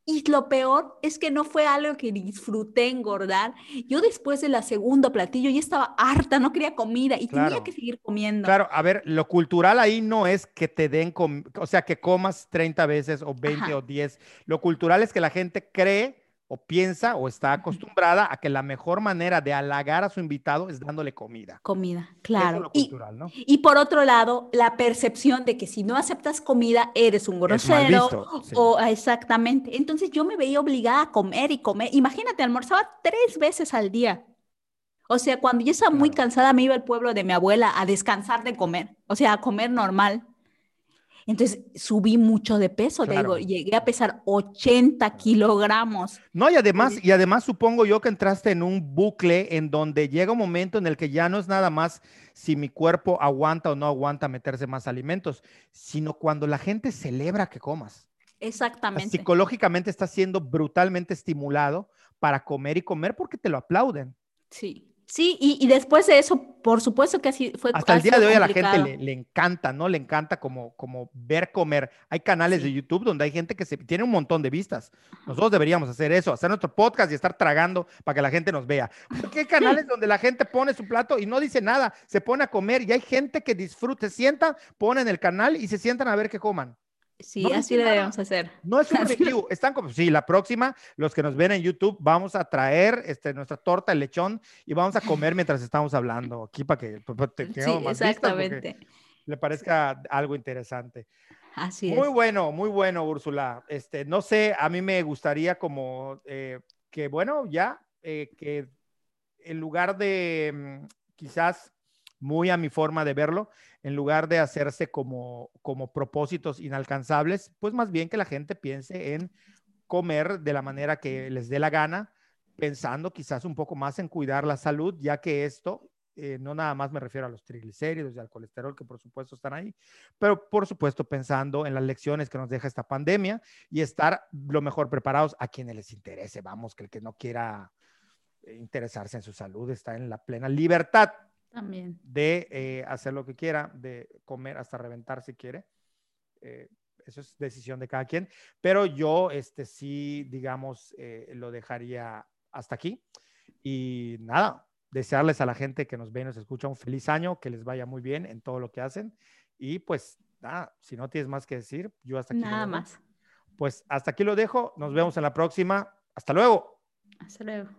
Y lo peor es que no fue algo que disfruté engordar. Yo después de la segunda platillo ya estaba harta, no quería comida y tenía que seguir comiendo. Claro, a ver, lo cultural ahí no es que te den, o sea, que comas 30 veces o 20 o 10. Lo cultural es que la gente cree o piensa o está acostumbrada a que la mejor manera de halagar a su invitado es dándole comida. Comida, claro. cultural, y, ¿no? y, por otro lado, la percepción de que si no aceptas comida eres un grosero o exactamente. Entonces yo me veía obligada a comer y comer. Imagínate, almorzaba tres veces al día. O sea, cuando yo estaba muy cansada me iba al pueblo de mi abuela a descansar de comer, o sea, a comer normal Entonces subí mucho de peso, te digo, llegué a pesar 80 kilogramos. No, y además, y además supongo yo que entraste en un bucle en donde llega un momento en el que ya no es nada más si mi cuerpo aguanta o no aguanta meterse más alimentos, sino cuando la gente celebra que comas. Exactamente. Psicológicamente está siendo brutalmente estimulado para comer y comer porque te lo aplauden. Sí. Sí, y, después de eso, por supuesto que así fue. Hasta el día de hoy a la gente le, encanta, ¿no? Le encanta como, como ver comer. Hay canales de YouTube donde hay gente que se, tiene un montón de vistas. Nosotros deberíamos hacer eso, hacer nuestro podcast y estar tragando para que la gente nos vea. Porque hay canales donde la gente pone su plato y no dice nada, se pone a comer y hay gente que disfruta, se sienta, ponen el canal y se sientan a ver qué coman. Sí, así lo debemos hacer. No es un review, están como, sí, la próxima, los que nos ven en YouTube, vamos a traer este, nuestra torta, el lechón, y vamos a comer mientras estamos hablando aquí para que te, sí, más exactamente. le parezca algo interesante. Así es. Muy bueno, muy bueno, Úrsula. Este, no sé, a mí me gustaría como eh, que, bueno, ya, eh, que en lugar de mm, quizás muy a mi forma de verlo, en lugar de hacerse como, como propósitos inalcanzables, pues más bien que la gente piense en comer de la manera que les dé la gana, pensando quizás un poco más en cuidar la salud, ya que esto, eh, no nada más me refiero a los triglicéridos y al colesterol, que por supuesto están ahí, pero por supuesto pensando en las lecciones que nos deja esta pandemia y estar lo mejor preparados a quienes les interese. Vamos, que el que no quiera eh, interesarse en su salud está en la plena libertad también. De eh, hacer lo que quiera, de comer hasta reventar si quiere. Eh, eso es decisión de cada quien. Pero yo, este, sí, digamos, eh, lo dejaría hasta aquí. Y nada, desearles a la gente que nos ve y nos escucha un feliz año, que les vaya muy bien en todo lo que hacen. Y pues, nada, si no tienes más que decir, yo hasta aquí. Nada más. Pues hasta aquí lo dejo. Nos vemos en la próxima. Hasta luego. Hasta luego.